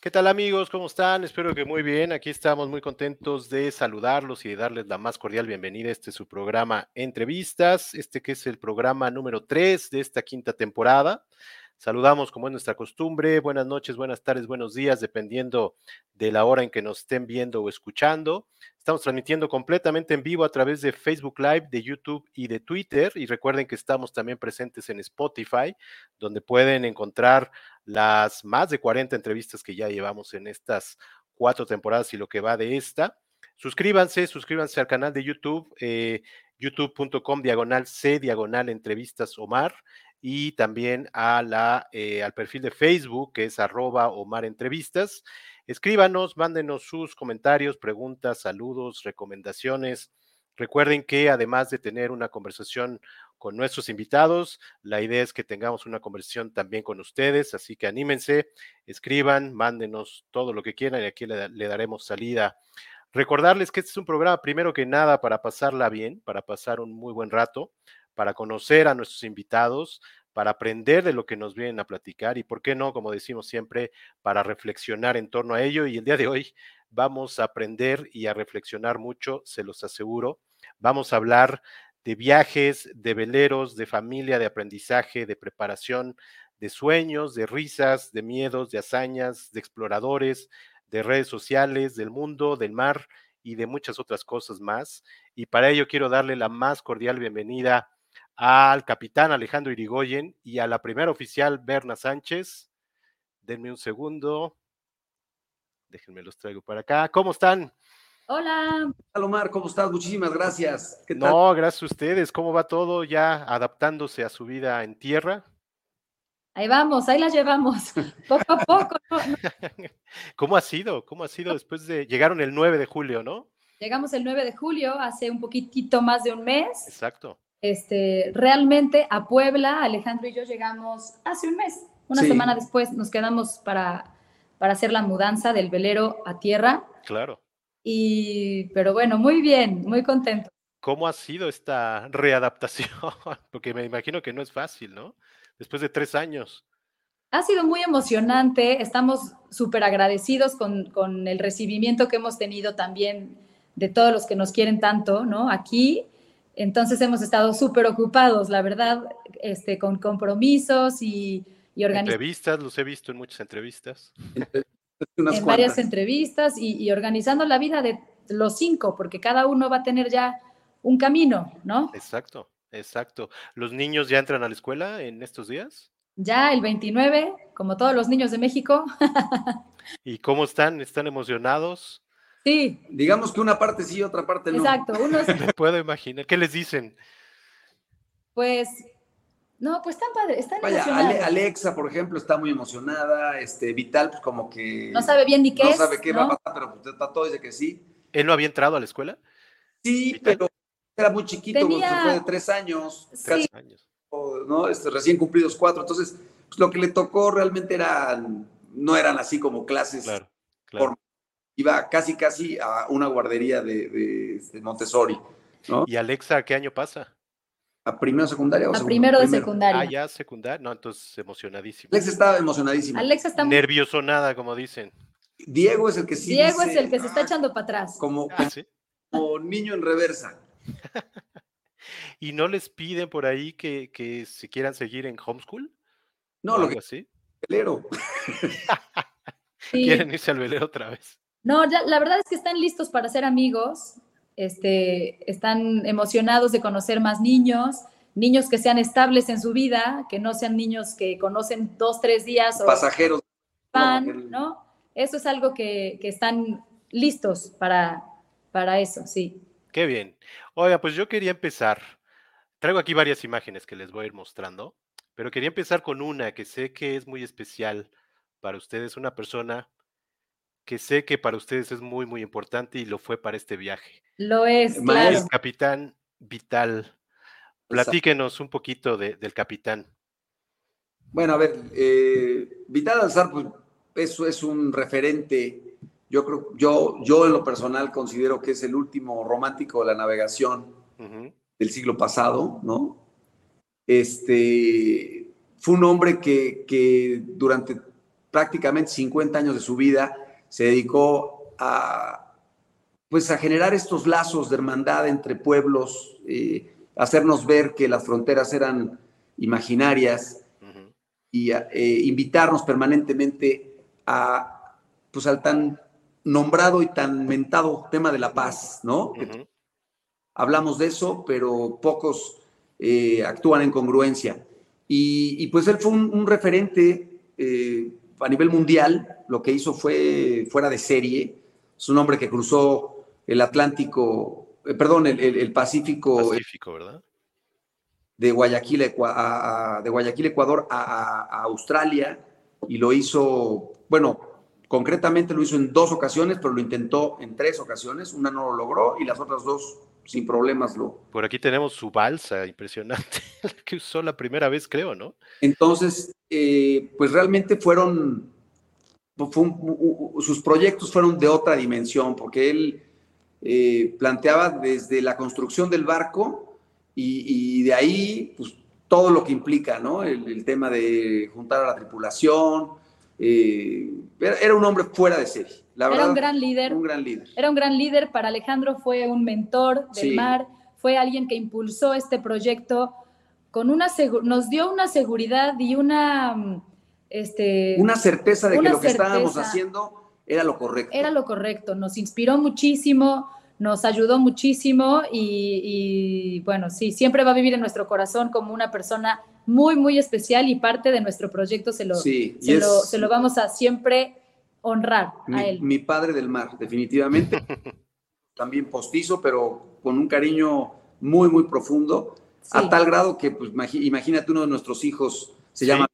¿Qué tal amigos? ¿Cómo están? Espero que muy bien. Aquí estamos muy contentos de saludarlos y de darles la más cordial bienvenida. Este es su programa Entrevistas, este que es el programa número 3 de esta quinta temporada. Saludamos como es nuestra costumbre. Buenas noches, buenas tardes, buenos días, dependiendo de la hora en que nos estén viendo o escuchando. Estamos transmitiendo completamente en vivo a través de Facebook Live, de YouTube y de Twitter. Y recuerden que estamos también presentes en Spotify, donde pueden encontrar las más de 40 entrevistas que ya llevamos en estas cuatro temporadas y lo que va de esta. Suscríbanse, suscríbanse al canal de YouTube, eh, youtube.com diagonal C diagonal entrevistas Omar y también a la, eh, al perfil de Facebook que es arroba Omar Entrevistas. Escríbanos, mándenos sus comentarios, preguntas, saludos, recomendaciones. Recuerden que además de tener una conversación con nuestros invitados, la idea es que tengamos una conversación también con ustedes, así que anímense, escriban, mándenos todo lo que quieran y aquí le, le daremos salida. Recordarles que este es un programa, primero que nada, para pasarla bien, para pasar un muy buen rato para conocer a nuestros invitados, para aprender de lo que nos vienen a platicar y, ¿por qué no? Como decimos siempre, para reflexionar en torno a ello. Y el día de hoy vamos a aprender y a reflexionar mucho, se los aseguro. Vamos a hablar de viajes, de veleros, de familia, de aprendizaje, de preparación, de sueños, de risas, de miedos, de hazañas, de exploradores, de redes sociales, del mundo, del mar y de muchas otras cosas más. Y para ello quiero darle la más cordial bienvenida al capitán Alejandro Irigoyen y a la primera oficial Berna Sánchez. Denme un segundo. Déjenme los traigo para acá. ¿Cómo están? Hola. Hola Omar, ¿cómo estás? Muchísimas gracias. ¿Qué tal? No, gracias a ustedes. ¿Cómo va todo ya adaptándose a su vida en tierra? Ahí vamos, ahí la llevamos, poco a poco. ¿Cómo ha sido? ¿Cómo ha sido después de... Llegaron el 9 de julio, ¿no? Llegamos el 9 de julio, hace un poquitito más de un mes. Exacto. Este, realmente a Puebla, Alejandro y yo llegamos hace un mes. Una semana después nos quedamos para, para hacer la mudanza del velero a tierra. Claro. Y, pero bueno, muy bien, muy contento. ¿Cómo ha sido esta readaptación? Porque me imagino que no es fácil, ¿no? Después de tres años. Ha sido muy emocionante, estamos súper agradecidos con, con, el recibimiento que hemos tenido también de todos los que nos quieren tanto, ¿no? Aquí entonces hemos estado súper ocupados, la verdad, este, con compromisos y, y Entrevistas, los he visto en muchas entrevistas. en varias entrevistas y, y, organizando la vida de los cinco, porque cada uno va a tener ya un camino, ¿no? Exacto, exacto. ¿Los niños ya entran a la escuela en estos días? Ya el 29, como todos los niños de México. ¿Y cómo están? ¿Están emocionados? Sí. Digamos que una parte sí, otra parte no. Exacto. Unos... Me puedo imaginar. ¿Qué les dicen? Pues, no, pues están padres, están Vaya, Alexa, por ejemplo, está muy emocionada. Este, Vital, pues como que. No sabe bien ni qué no es. No sabe qué va a pasar, pero pues, está todo dice que sí. ¿Él no había entrado a la escuela? Sí, pero era muy chiquito, Tenía... fue de tres años. Sí. Casi, años. ¿no? Este, recién cumplidos cuatro. Entonces, pues, lo que le tocó realmente eran, no eran así como clases claro, claro iba casi, casi a una guardería de, de, de Montessori. ¿no? ¿Y Alexa qué año pasa? ¿A primero secundaria o A segundo? primero de Primero. secundaria. Ah, ya secundaria. No, entonces emocionadísimo. Alexa estaba emocionadísima. Alexa está muy... Nerviosonada, como dicen. Diego es el que sí Diego dice, es el que se está "Ah", echando para atrás. Como, Ah, ¿sí? como niño en reversa. ¿Y no les piden por ahí que, que se quieran seguir en homeschool? No, ¿O lo que así? velero. Sí. Quieren irse al velero otra vez. No, ya, la verdad es que están listos para ser amigos, este, están emocionados de conocer más niños, niños que sean estables en su vida, que no sean niños que conocen dos, tres días o Pasajeros. van, ¿no? Eso es algo que, que están listos para, para eso, sí. Qué bien. Oiga, pues yo quería empezar. Traigo aquí varias imágenes que les voy a ir mostrando, pero quería empezar con una que sé que es muy especial para ustedes, una persona que sé que para ustedes es muy, muy importante y lo fue para este viaje. Lo es, Maestro. claro. El capitán Vital. Platíquenos un poquito de- del capitán. Bueno, a ver, eh, Vital Alzar, pues eso es un referente. Yo creo, yo, yo en lo personal considero que es el último romántico de la navegación del siglo pasado, ¿no? Este fue un hombre que, que durante prácticamente 50 años de su vida se dedicó a, pues, a generar estos lazos de hermandad entre pueblos, eh, hacernos ver que las fronteras eran imaginarias y eh, invitarnos permanentemente a, pues, al tan nombrado y tan mentado tema de la paz, ¿no? Hablamos de eso, pero pocos eh, actúan en congruencia. Y, pues él fue un, referente eh, a nivel mundial, lo que hizo fue fuera de serie. Es un hombre que cruzó el Atlántico, eh, perdón, el, Pacífico. Pacífico, ¿verdad? De Guayaquil, de Guayaquil Ecuador, a, Australia, y lo hizo, bueno, concretamente lo hizo en dos ocasiones, pero lo intentó en tres ocasiones. Una no lo logró y las otras dos sin problemas lo. Por aquí tenemos su balsa impresionante, que usó la primera vez, creo, ¿no? Entonces, eh, pues realmente fueron, sus proyectos fueron de otra dimensión, porque él eh, planteaba desde la construcción del barco y, de ahí, pues todo lo que implica, ¿no? El, tema de juntar a la tripulación. Eh, era un hombre fuera de serie era un gran líder. Un gran líder. Era un gran líder. Para Alejandro fue un mentor del mar, fue alguien que impulsó este proyecto con una nos dio una seguridad y una este, una certeza de que lo que estábamos haciendo era lo correcto. Era lo correcto, nos inspiró muchísimo, nos ayudó muchísimo y, bueno, sí, siempre va a vivir en nuestro corazón como una persona muy, muy especial y parte de nuestro proyecto se lo, se lo vamos a siempre honrar a él. Mi padre del mar, definitivamente. También postizo, pero con un cariño muy, muy profundo, a tal grado que, pues, imagínate, uno de nuestros hijos se llama,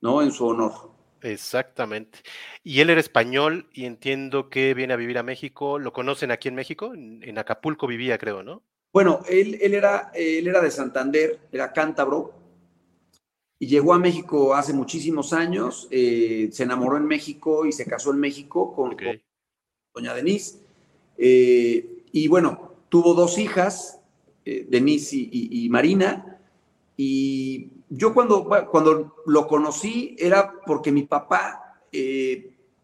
¿no? En su honor. Exactamente. Y él era español y entiendo que viene a vivir a México. ¿Lo conocen aquí en México? En, Acapulco vivía, creo, ¿no? Bueno, él, él, era, él era de Santander, era cántabro, y llegó a México hace muchísimos años, eh, se enamoró en México y se casó en México con, doña Denise. Eh, y bueno, tuvo dos hijas, eh, Denise y, Marina. Y yo cuando, cuando lo conocí era porque mi papá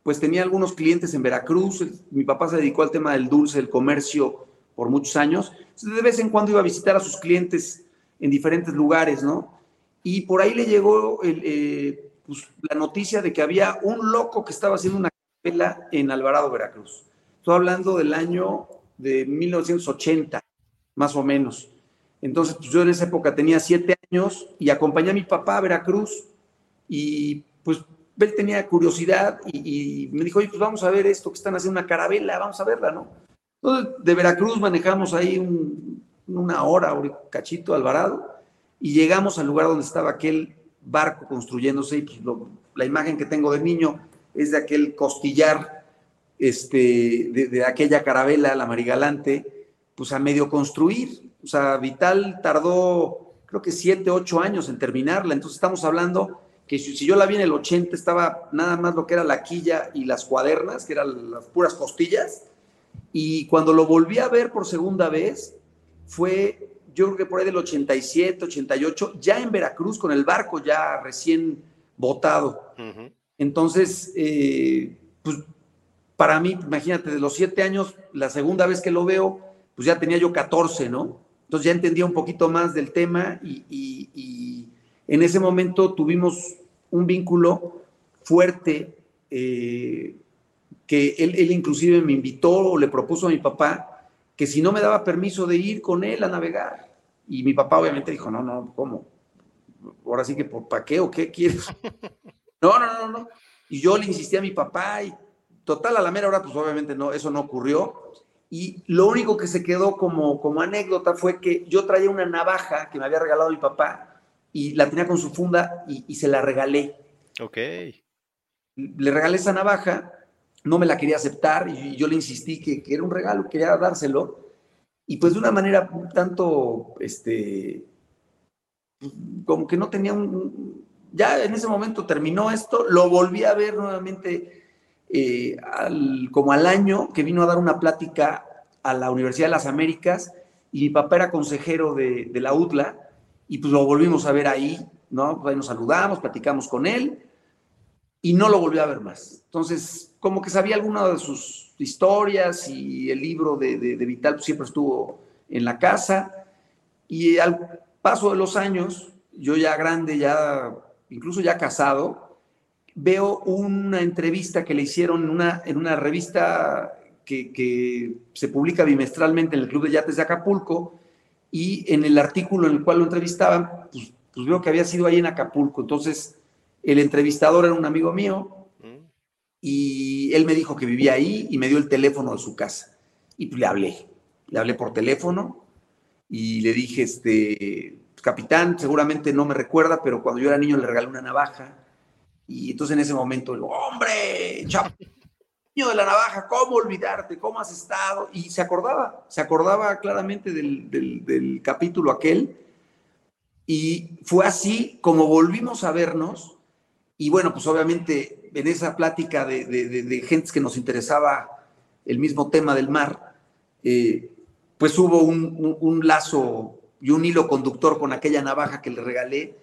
pues tenía algunos clientes en Veracruz. Mi papá se dedicó al tema del dulce, del comercio por muchos años. Entonces, de vez en cuando iba a visitar a sus clientes en diferentes lugares, ¿no? y por ahí le llegó eh, pues, la noticia de que había un loco que estaba haciendo una capela en Alvarado, Veracruz. Estoy hablando del año de 1980, más o menos. Entonces, pues, yo en esa época tenía siete y acompañé a mi papá a Veracruz y pues él tenía curiosidad y, me dijo, oye, pues vamos a ver esto que están haciendo una carabela, vamos a verla, ¿no? Entonces, de Veracruz manejamos ahí una hora, un cachito, Alvarado, y llegamos al lugar donde estaba aquel barco construyéndose y pues, la imagen que tengo de niño es de aquel costillar este, de, aquella carabela, la Marigalante, pues a medio construir. O sea, Vital tardó creo que siete, ocho años en terminarla. Entonces estamos hablando que si, yo la vi en el 80 estaba nada más lo que era la quilla y las cuadernas, que eran las puras costillas. Y cuando lo volví a ver por segunda vez, fue yo creo que por ahí del 87, 88, ya en Veracruz, con el barco ya recién botado. Entonces, eh, pues para mí, imagínate, de los siete años, la segunda vez que lo veo, pues ya tenía yo 14, ¿no? Entonces ya entendía un poquito más del tema y, en ese momento tuvimos un vínculo fuerte eh, que él, él inclusive me invitó o le propuso a mi papá que si no me daba permiso de ir con él a navegar. Y mi papá obviamente dijo, no, no, ¿cómo? Ahora sí que, ¿para qué o qué quieres? No, no, no, no. Y yo le insistí a mi papá y total, a la mera hora, pues obviamente no, eso no ocurrió. Y lo único que se quedó como, como anécdota fue que yo traía una navaja que me había regalado mi papá y la tenía con su funda y, se la regalé. Ok. Le regalé esa navaja no me la quería aceptar y yo le insistí que, era un regalo, quería dárselo. Y pues de una manera tanto, este, como que no tenía un... Ya en ese momento terminó esto, lo volví a ver nuevamente eh, como al año que vino a dar una plática a la Universidad de las Américas y mi papá era consejero de, la UTLA y pues lo volvimos a ver ahí, ¿no? Pues ahí nos saludamos, platicamos con él y no lo volví a ver más. Entonces, como que sabía alguna de sus historias y el libro de, Vital pues, siempre estuvo en la casa. Y al paso de los años, yo ya grande, ya incluso ya casado, veo una entrevista que le hicieron en una, en una revista que, que, se publica bimestralmente en el Club de Yates de Acapulco, y en el artículo en el cual lo entrevistaban, pues, pues veo que había sido ahí en Acapulco. Entonces, el entrevistador era un amigo mío mm. y él me dijo que vivía ahí y me dio el teléfono de su casa. Y pues le hablé, le hablé por teléfono y le dije, este, capitán, seguramente no me recuerda, pero cuando yo era niño le regalé una navaja. Y entonces en ese momento, digo, hombre, niño de la navaja, ¿cómo olvidarte? ¿Cómo has estado? Y se acordaba, se acordaba claramente del, del capítulo aquel. Y fue así como volvimos a vernos y bueno, pues obviamente en esa plática de, de, que nos interesaba el mismo tema del mar, eh, pues hubo un, lazo y un hilo conductor con aquella navaja que le regalé,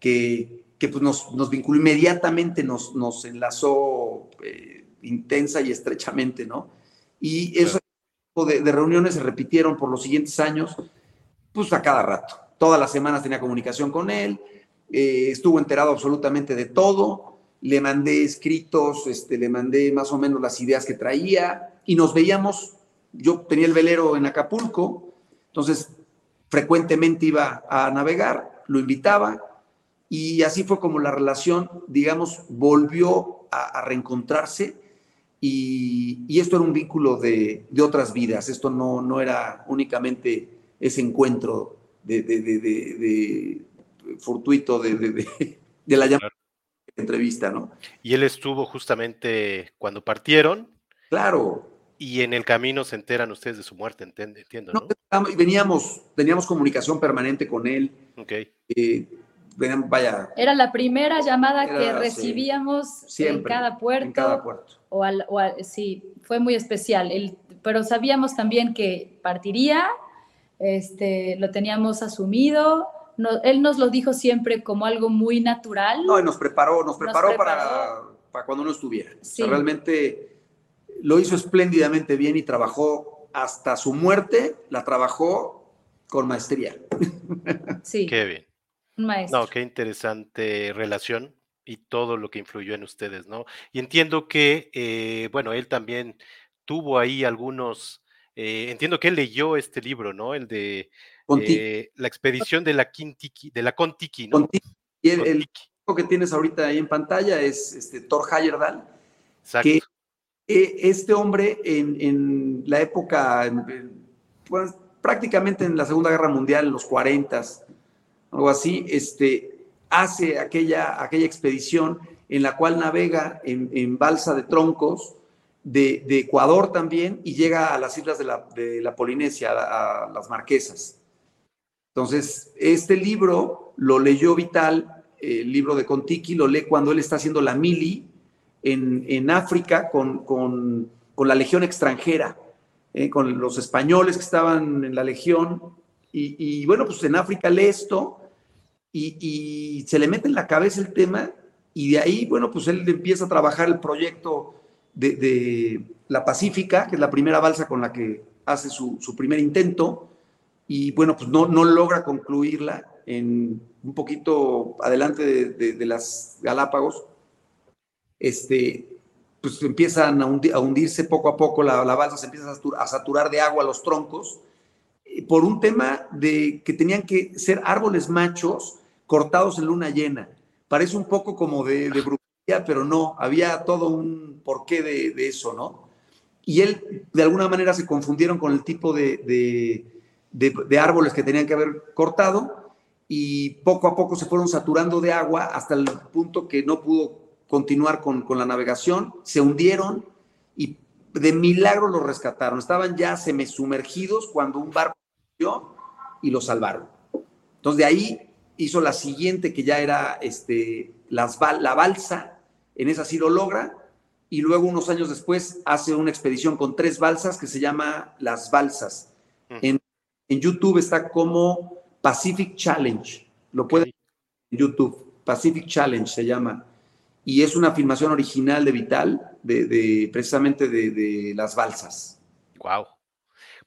que, que pues nos, nos, vinculó inmediatamente, nos, nos enlazó eh, intensa y estrechamente, ¿no? Y eso de, de reuniones se repitieron por los siguientes años, pues a cada rato. Todas las semanas tenía comunicación con él, eh, estuvo enterado absolutamente de todo, le mandé escritos, este, le mandé más o menos las ideas que traía y nos veíamos, yo tenía el velero en Acapulco, entonces frecuentemente iba a navegar, lo invitaba y así fue como la relación, digamos, volvió a, reencontrarse y, esto era un vínculo de, otras vidas, esto no, no era únicamente ese encuentro de, de fortuito de, de, la llamada entrevista, ¿no? Y él estuvo justamente cuando partieron. Claro. Y en el camino se enteran ustedes de su muerte, entiendo, ¿no? veníamos, teníamos comunicación permanente con él. Ok. Eh, vaya. Era la primera llamada que recibíamos en cada puerto. En cada puerto. O al, sí, fue muy especial. El, pero sabíamos también que partiría, este, lo teníamos asumido, él nos lo dijo siempre como algo muy natural. No, y nos preparó, nos preparó, Para, para, cuando no estuviera. realmente lo hizo espléndidamente bien y trabajó hasta su muerte, la trabajó con maestría. Sí. Qué bien. Maestro. No, qué interesante relación y todo lo que influyó en ustedes, ¿no? Y entiendo que, eh, bueno, él también tuvo ahí algunos, eh, entiendo que él leyó este libro, ¿no? El de eh, la expedición de la Quintiki, de la Contiki, ¿no? Y el, el, que tienes ahorita ahí en pantalla es este, Thor Heyerdahl. Exacto. Que este hombre en, la época, pues, prácticamente en la Segunda Guerra Mundial, en los 40, algo así, este, hace aquella, aquella expedición en la cual navega en, balsa de troncos de, Ecuador también y llega a las islas de la, de la Polinesia, a, las Marquesas. Entonces, este libro lo leyó Vital, el libro de Contiki, lo lee cuando él está haciendo la mili en, África con, la legión extranjera, eh, con los españoles que estaban en la legión. Y, bueno, pues en África lee esto y, se le mete en la cabeza el tema y de ahí, bueno, pues él empieza a trabajar el proyecto de, la Pacífica, que es la primera balsa con la que hace su, su primer intento y bueno, pues no, no logra concluirla en un poquito adelante de, las Galápagos. Este, pues empiezan a, hundirse poco a poco, la, la balsa se empieza a saturar de agua los troncos, eh, por un tema de que tenían que ser árboles machos cortados en luna llena. Parece un poco como de, de brujería, pero no, había todo un porqué de, de, eso, ¿no? Y él, de alguna manera, se confundieron con el tipo de, de, árboles que tenían que haber cortado y poco a poco se fueron saturando de agua hasta el punto que no pudo continuar con, la navegación, se hundieron y de milagro los rescataron. Estaban ya semisumergidos cuando un barco y los salvaron. Entonces de ahí hizo la siguiente que ya era este, las, la balsa, en esa sí lo logra, y luego unos años después hace una expedición con tres balsas que se llama Las Balsas. En en YouTube está como Pacific Challenge. Lo pueden en YouTube. Pacific Challenge se llama. y es una filmación original de Vital, de, precisamente de, las balsas. Wow.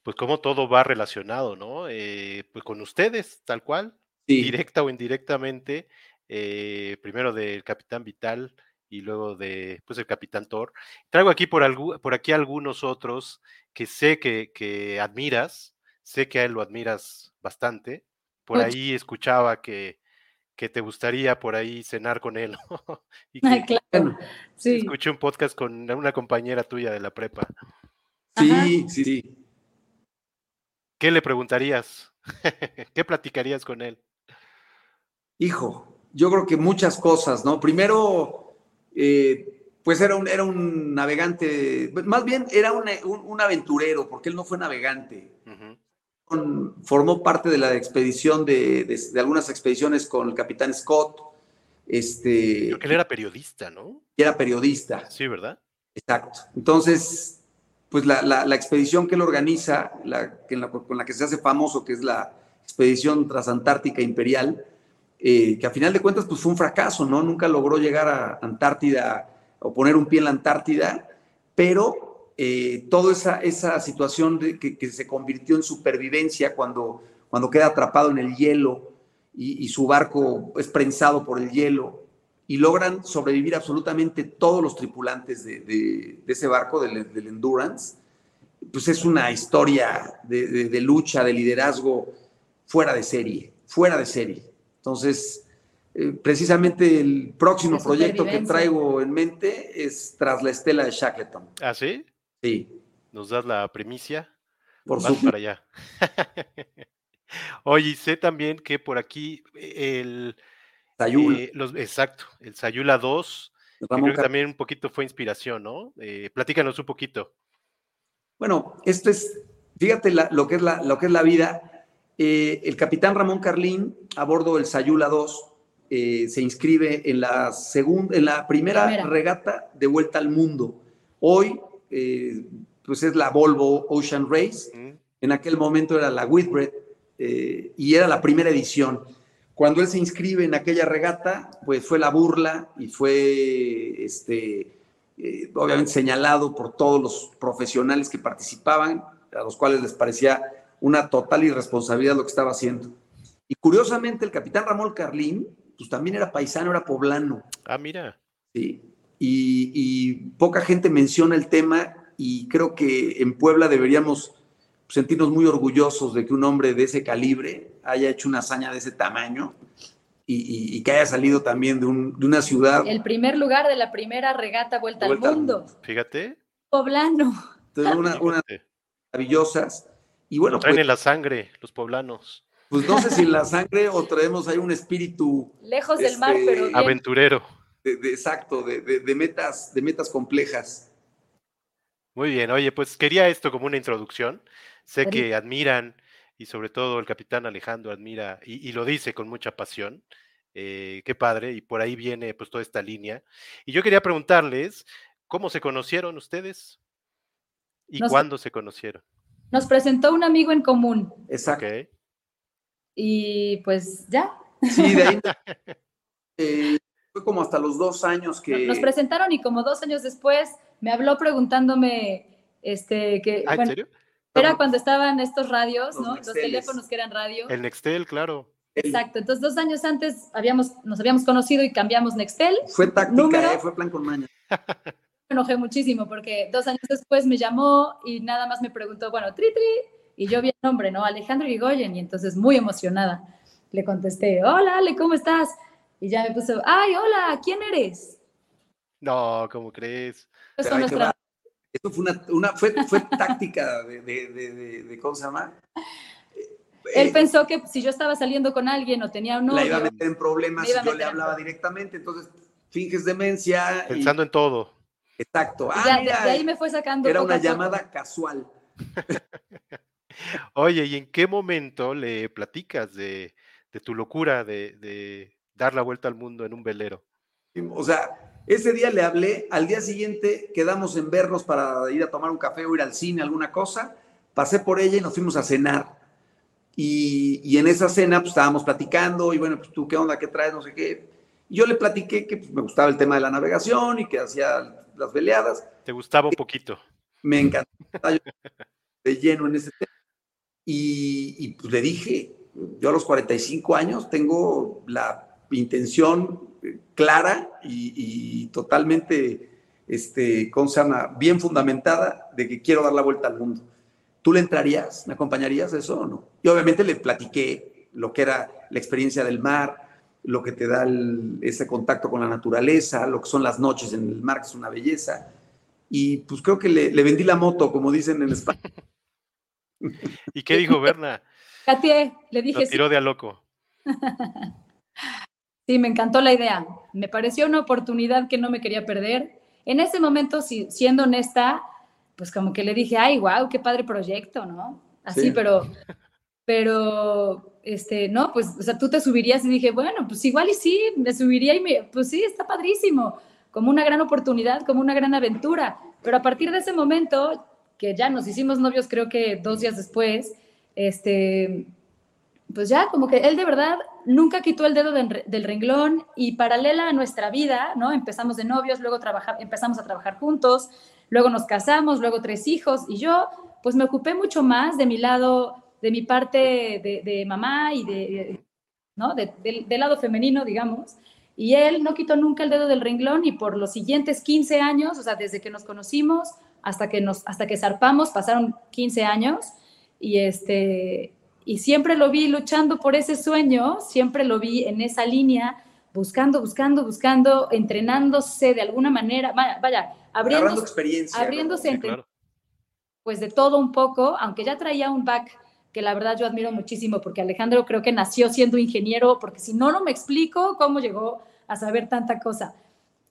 Pues como todo va relacionado, ¿no? Eh, pues con ustedes, tal cual, directa o indirectamente, eh, primero del Capitán Vital y luego de pues el Capitán Thor. Traigo aquí por, por aquí algunos otros que sé que, que admiras, sé que a él lo admiras bastante. Por ahí escuchaba que, que te gustaría por ahí cenar con él. y claro. Sí. Escuché un podcast con una compañera tuya de la prepa. Sí, sí, sí. ¿Qué le preguntarías? ¿Qué platicarías con él? Hijo, yo creo que muchas cosas, ¿no? Primero, eh, pues era un, era un navegante, más bien era un, aventurero, porque él no fue navegante formó parte de la expedición de, algunas expediciones con el capitán Scott. Este, Creo que él era periodista, ¿no? Era periodista. Sí, ¿verdad? Exacto. Entonces, pues la, expedición que él organiza, la, con la que se hace famoso, que es la expedición transantártica imperial, eh, que a final de cuentas pues fue un fracaso, ¿no? Nunca logró llegar a Antártida o poner un pie en la Antártida, pero eh, toda esa, esa situación de, que, se convirtió en supervivencia cuando, cuando queda atrapado en el hielo y, su barco es prensado por el hielo y logran sobrevivir absolutamente todos los tripulantes de, ese barco, del, Endurance, pues es una historia de, lucha, de liderazgo fuera de serie, fuera de serie. Entonces, eh, precisamente el próximo proyecto que traigo en mente es Tras la Estela de Shackleton. ¿Ah, sí? Sí. ¿Nos das la primicia? Por supuesto. para allá. Oye, sé también que por aquí el... Sayula. Eh, los, exacto, el Sayula 2, creo que también un poquito fue inspiración, ¿no? Eh, platícanos un poquito. Bueno, esto es, fíjate lo, que es la, lo que es la vida. Eh, el capitán Ramón Carlín, a bordo del Sayula 2, se inscribe en la, segunda, en la primera, regata de vuelta al mundo. Hoy eh, pues es la Volvo Ocean Race. En aquel momento era la Whitbread eh, y era la primera edición. Cuando él se inscribe en aquella regata, pues fue la burla y fue, este, eh, obviamente, señalado por todos los profesionales que participaban, a los cuales les parecía una total irresponsabilidad lo que estaba haciendo. Y curiosamente, el capitán Ramón Carlín, pues también era paisano, era poblano. Ah, mira. Sí, y, poca gente menciona el tema y creo que en Puebla deberíamos sentirnos muy orgullosos de que un hombre de ese calibre haya hecho una hazaña de ese tamaño y, que haya salido también de, una ciudad. El primer lugar de la primera regata Vuelta, al, mundo. Fíjate. Poblano. Entonces, una, maravillosas. Y bueno, traen pues en la sangre los poblanos. Pues no sé si en la sangre o traemos ahí un espíritu. Lejos del mar, pero. Este, aventurero de, exacto, de, metas, de metas complejas. Muy bien, oye, pues quería esto como una introducción. Sé que admiran y sobre todo el capitán Alejandro admira y, lo dice con mucha pasión. Eh, qué padre, y por ahí viene pues toda esta línea. Y yo quería preguntarles, ¿cómo se conocieron ustedes? ¿Y cuándo se conocieron? Nos presentó un amigo en común. Exacto. Y pues ya. Sí, de ahí eh, como hasta los dos años que... Nos presentaron y como dos años después me habló preguntándome, este, que... ¿Ah, ¿En serio? Era cuando estaban estos radios, ¿no? Los teléfonos que eran radio. El Nextel, claro. Exacto. Entonces, dos años antes habíamos, nos habíamos conocido y cambiamos Nextel. Fue táctica, ¿eh? fue plan con maña. Me enojé muchísimo porque dos años después me llamó y nada más me preguntó, bueno, tri, tri, y yo vi el nombre, ¿no? Alejandro Igoyen, y entonces muy emocionada le contesté, hola Ale, ¿cómo estás? Y ya me puso, ay, hola, ¿quién eres? No, ¿cómo crees? Pues Esto fue una, fue, táctica de, de, de, ¿cómo se llama? Él eh, pensó que si yo estaba saliendo con alguien o tenía un novio... La iba a meter en problemas si yo le hablaba directamente, entonces finges demencia. Pensando en todo. Exacto. Ah, de ahí me fue sacando. Era una llamada casual. Oye, ¿y en qué momento le platicas de, tu locura de, dar la vuelta al mundo en un velero. O sea, ese día le hablé, al día siguiente quedamos en vernos para ir a tomar un café o ir al cine, alguna cosa. Pasé por ella y nos fuimos a cenar. Y, en esa cena pues estábamos platicando y bueno, pues tú qué onda, qué traes, no sé qué. yo le platiqué que pues, me gustaba el tema de la navegación y que hacía las veleadas. ¿Te gustaba un poquito? Me encantaba de lleno en ese tema. Y, pues le dije, yo a los 45 años tengo la intención clara y, totalmente, este, ¿cómo se llama? Bien fundamentada de que quiero dar la vuelta al mundo. ¿Tú le entrarías? ¿Me acompañarías a eso o no? Y obviamente le platiqué lo que era la experiencia del mar, lo que te da ese contacto con la naturaleza, lo que son las noches en el mar, que es una belleza. Y pues creo que le, vendí la moto, como dicen en España. ¿Y qué dijo Berna? Katie, le dije. Lo tiró de a loco. sí, me encantó la idea. Me pareció una oportunidad que no me quería perder. En ese momento, siendo honesta, pues como que le dije, ay, wow, qué padre proyecto, ¿no? Así, pero, pero este, no, pues, o sea, tú te subirías y dije, bueno, pues igual y sí, me subiría y me, pues sí, está padrísimo, como una gran oportunidad, como una gran aventura. Pero a partir de ese momento, que ya nos hicimos novios, creo que dos días después, este, pues ya, como que él de verdad nunca quitó el dedo del renglón y paralela a nuestra vida, ¿no? Empezamos de novios, luego empezamos a trabajar juntos, luego nos casamos, luego tres hijos y yo, pues me ocupé mucho más de mi lado de mi parte de, mamá y de, ¿no? del lado femenino, digamos. Y él no quitó nunca el dedo del renglón y por los siguientes 15 años, o sea, desde que nos conocimos hasta que, nos, hasta que zarpamos, pasaron 15 años y, este, y siempre lo vi luchando por ese sueño, siempre lo vi en esa línea, buscando, buscando, buscando, entrenándose de alguna manera, vaya, vaya abriendo, experiencia, abriéndose pues de todo un poco, aunque ya traía un back que la verdad yo admiro muchísimo, porque Alejandro creo que nació siendo ingeniero, porque si no, no me explico cómo llegó a saber tanta cosa.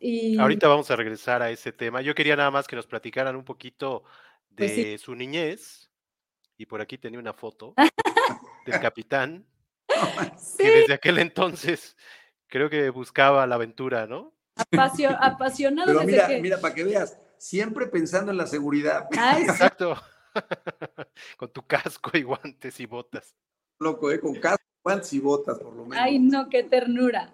Y... Ahorita vamos a regresar a ese tema. Yo quería nada más que nos platicaran un poquito pues de su niñez. Y por aquí tenía una foto del capitán, que desde aquel entonces creo que buscaba la aventura, ¿no? apasionado. Pero mira, mira, para que veas, siempre pensando en la seguridad. Exacto. Con tu casco y guantes y botas. Loco, ¿eh? Con casco, guantes y botas, por lo menos. Ay, no, qué ternura.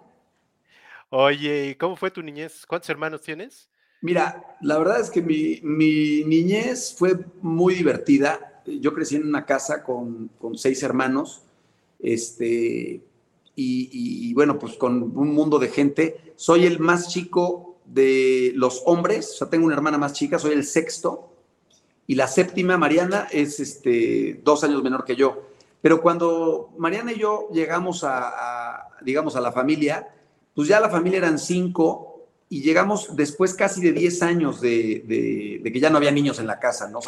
Oye, ¿y cómo fue tu niñez? ¿Cuántos hermanos tienes? Mira, la verdad es que mi, niñez fue muy divertida. Yo crecí en una casa con, seis hermanos, este, y, y, bueno, pues con un mundo de gente. Soy el más chico de los hombres, o sea, tengo una hermana más chica, soy el sexto, y la séptima, Mariana, es este, dos años menor que yo. Pero cuando Mariana y yo llegamos a, digamos, a la familia, pues ya la familia eran cinco y llegamos después casi de diez años de, que ya no había niños en la casa, ¿no?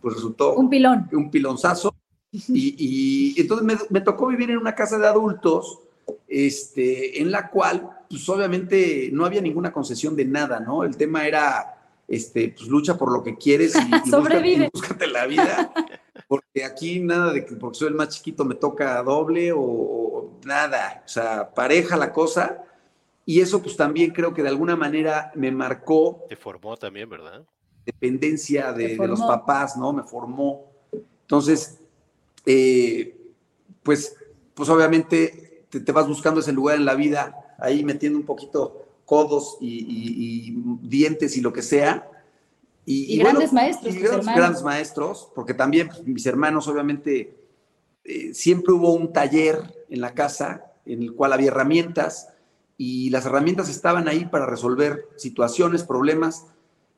pues resultó un pilón. Un pilonzazo. Y, entonces me, me, tocó vivir en una casa de adultos, este, en la cual, pues obviamente no había ninguna concesión de nada, ¿no? El tema era este, pues lucha por lo que quieres y, Sobrevive. Búscate, la vida. Porque aquí nada de que porque soy el más chiquito me toca doble o, nada. O sea, pareja la cosa. Y eso pues también creo que de alguna manera me marcó. Te formó también, ¿verdad? Dependencia de, los papás, ¿no? Me formó. Entonces, eh, pues, pues obviamente te, te vas buscando ese lugar en la vida, ahí metiendo un poquito codos y, dientes y lo que sea. Y, grandes maestros. grandes, maestros, porque también pues, mis hermanos, obviamente, eh, siempre hubo un taller en la casa en el cual había herramientas y las herramientas estaban ahí para resolver situaciones, problemas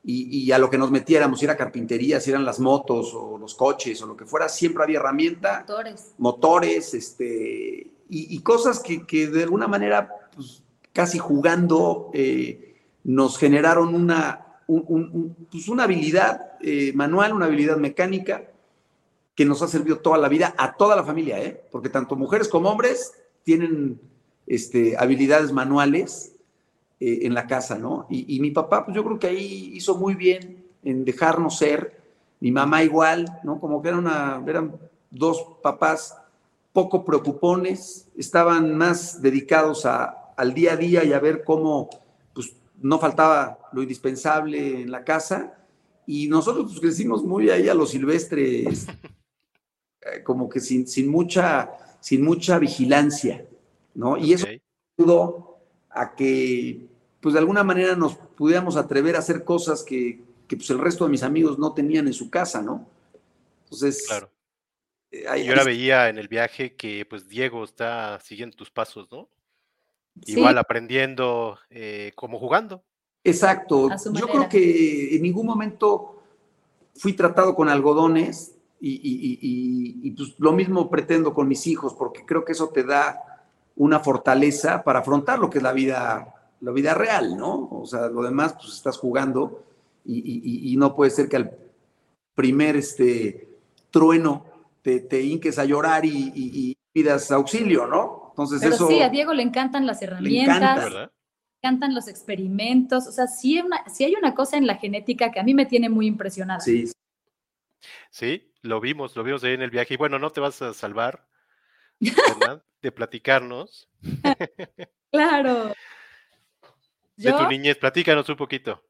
y, a lo que nos metiéramos, si era carpintería, si eran las motos o los coches o lo que fuera, siempre había herramienta. Motores. Motores, este, y, cosas que, que, de alguna manera pues, casi jugando, eh, nos generaron una, pues una habilidad eh, manual, una habilidad mecánica que nos ha servido toda la vida a toda la familia, ¿eh? porque tanto mujeres como hombres tienen este, habilidades manuales en la casa, ¿no? Y, mi papá, pues yo creo que ahí hizo muy bien en dejarnos ser, mi mamá igual, ¿no? Como que era una, eran dos papás poco preocupones, estaban más dedicados a, al día a día y a ver cómo pues, no faltaba lo indispensable en la casa. Y nosotros pues, crecimos muy ahí a los silvestres, eh, como que sin, sin, mucha, sin mucha vigilancia, ¿no? Y eso ayudó a que, pues de alguna manera nos pudiéramos atrever a hacer cosas que, que pues, el resto de mis amigos no tenían en su casa, ¿no? Entonces, claro. Eh, Yo ahora veía en el viaje que pues Diego está siguiendo tus pasos, ¿no? Igual aprendiendo eh, como jugando. Exacto. Yo creo que en ningún momento fui tratado con algodones y, pues lo mismo pretendo con mis hijos, porque creo que eso te da una fortaleza para afrontar lo que es la vida, la vida real, ¿no? O sea, lo demás, pues estás jugando y, no puede ser que al primer este, trueno te, te hinques a llorar y, pidas auxilio, ¿no? Entonces Pero eso... Sí, a Diego le encantan las herramientas. Le encantan los experimentos, o sea, sí, hay una cosa en la genética que a mí me tiene muy impresionada. Sí. Sí, lo vimos, lo vimos ahí en el viaje. Y bueno, no te vas a salvar de platicarnos. claro. De tu niñez, platícanos un poquito.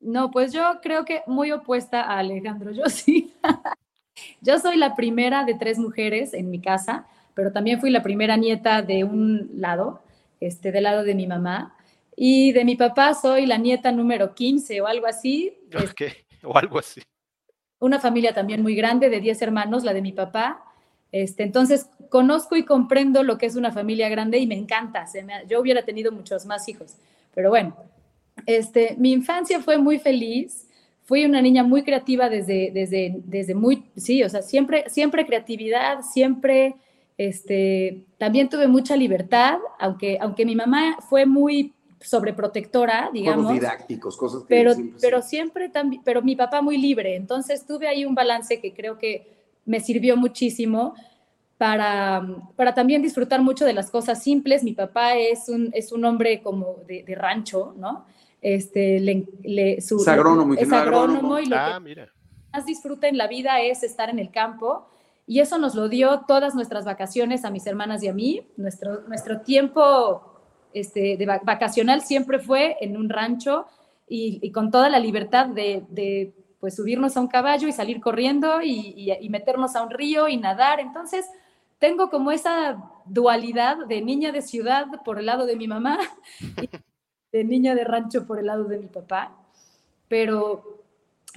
No, pues yo creo que muy opuesta a Alejandro, yo sí. yo soy la primera de tres mujeres en mi casa, pero también fui la primera nieta de un lado, este, del lado de mi mamá. Y de mi papá soy la nieta número 15 o algo así. o algo así. Una familia también muy grande, de 10 hermanos, la de mi papá. Este, entonces, conozco y comprendo lo que es una familia grande y me encanta. yo hubiera tenido muchos más hijos, pero bueno, este, mi infancia fue muy feliz. Fui una niña muy creativa desde, desde, desde muy, sí, o sea, siempre, siempre creatividad, siempre, este, también tuve mucha libertad, aunque, aunque mi mamá fue muy sobreprotectora, digamos. Juegos didácticos, cosas que pero, siempre, pero siempre también, pero mi papá muy libre, entonces tuve ahí un balance que creo que me sirvió muchísimo para, para también disfrutar mucho de las cosas simples. Mi papá es un, es un hombre como de, rancho, ¿no? Este, le, su, es agrónomo, es agrónomo, y lo ah, que más disfruta en la vida es estar en el campo. Y eso nos lo dio todas nuestras vacaciones a mis hermanas y a mí. Nuestro, nuestro tiempo este, de vacacional siempre fue en un rancho y, con toda la libertad de, pues subirnos a un caballo y salir corriendo y, meternos a un río y nadar. Entonces, tengo como esa dualidad de niña de ciudad por el lado de mi mamá y de niña de rancho por el lado de mi papá. Pero,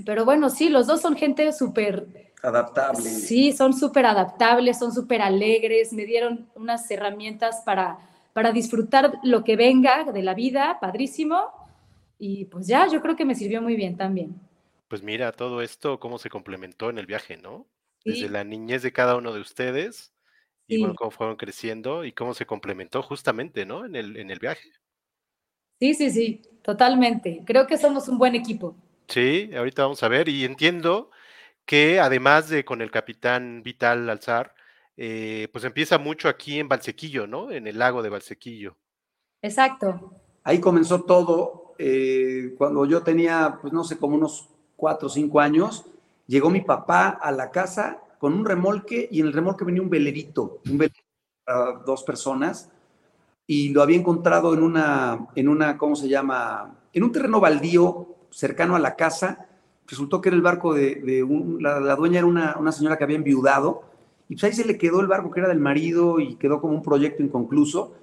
pero bueno, sí, los dos son gente súper... Adaptable. Sí, son súper adaptables, son súper alegres, me dieron unas herramientas para para disfrutar lo que venga de la vida, padrísimo. Y pues ya, yo creo que me sirvió muy bien también. Pues mira, todo esto, cómo se complementó en el viaje, ¿no? Desde la niñez de cada uno de ustedes y bueno, cómo fueron creciendo y cómo se complementó justamente, ¿no? En el, en el viaje. Sí, sí, sí, totalmente. Creo que somos un buen equipo. Sí, ahorita vamos a ver y entiendo que además de con el capitán Vital Alzar, eh, pues empieza mucho aquí en Valsequillo, ¿no? En el lago de Valsequillo. Exacto. Ahí comenzó todo. Eh, cuando yo tenía, pues no sé, como unos cuatro o cinco años, llegó mi papá a la casa con un remolque y en el remolque venía un velerito, un velerito para dos personas y lo había encontrado en una, en una, ¿cómo se llama? En un terreno baldío cercano a la casa. Resultó que era el barco de, un, la, dueña era una, una señora que había enviudado y pues ahí se le quedó el barco que era del marido y quedó como un proyecto inconcluso.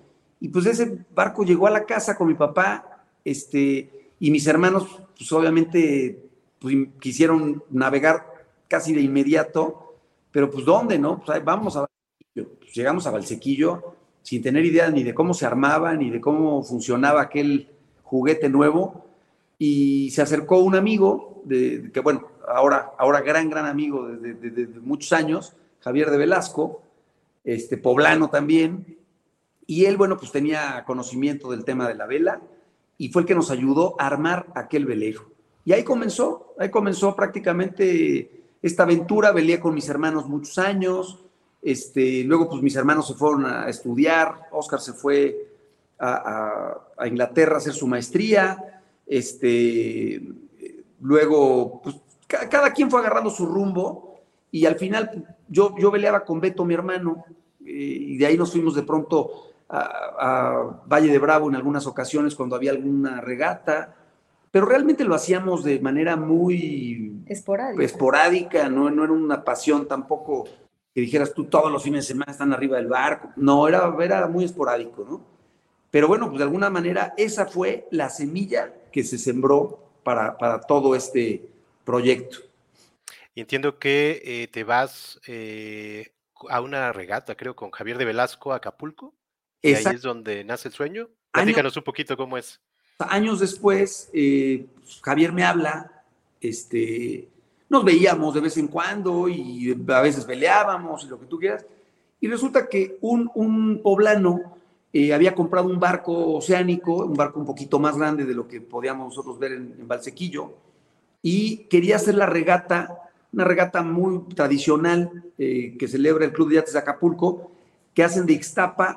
Y pues ese barco llegó a la casa con mi papá, este, y mis hermanos, pues obviamente, pues, quisieron navegar casi de inmediato, pero pues ¿dónde, no? Pues vamos a Valsequillo. Pues llegamos a Valsequillo sin tener idea ni de cómo se armaba, ni de cómo funcionaba aquel juguete nuevo, y se acercó un amigo, de, que bueno, ahora, ahora gran, gran amigo desde de muchos años, Javier de Velasco, este, poblano también, y él, bueno, pues tenía conocimiento del tema de la vela y fue el que nos ayudó a armar aquel velero. Y ahí comenzó, ahí comenzó prácticamente esta aventura, velé con mis hermanos muchos años, este, luego pues mis hermanos se fueron a estudiar, Oscar se fue a, Inglaterra a hacer su maestría, este, luego pues cada quien fue agarrando su rumbo y al final yo, yo peleaba con Beto, mi hermano, eh, y de ahí nos fuimos de pronto a, Valle de Bravo en algunas ocasiones cuando había alguna regata, pero realmente lo hacíamos de manera muy esporádica, esporádica no, no era una pasión tampoco que dijeras tú todos los fines de semana están arriba del barco, no, era, era muy esporádico, ¿no? Pero bueno, pues de alguna manera esa fue la semilla que se sembró para, para todo este proyecto. Y entiendo que eh, te vas eh, a una regata, creo, con Javier de Velasco a Acapulco. Y ahí es donde nace el sueño. Platícanos un poquito cómo es. Años después, eh, Javier me habla, este, nos veíamos de vez en cuando y a veces peleábamos y lo que tú quieras. Y resulta que un, un poblano eh, había comprado un barco oceánico, un barco un poquito más grande de lo que podíamos nosotros ver en, Valsequillo, y quería hacer la regata, una regata muy tradicional eh, que celebra el Club de Yates de Acapulco, que hacen de Ixtapa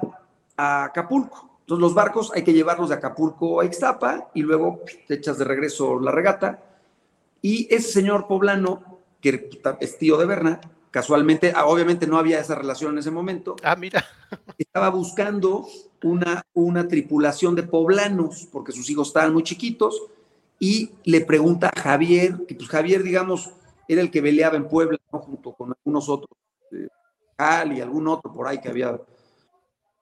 a Acapulco. Entonces los barcos hay que llevarlos de Acapulco a Ixtapa y luego te echas de regreso la regata. Y ese señor poblano, que es tío de Berna, casualmente, ah, obviamente no había esa relación en ese momento. Ah, mira. Estaba buscando una, una tripulación de poblanos, porque sus hijos estaban muy chiquitos, y le pregunta a Javier, que pues Javier, digamos, era el que veleaba en Puebla, junto con algunos otros, eh, y algún otro por ahí que había.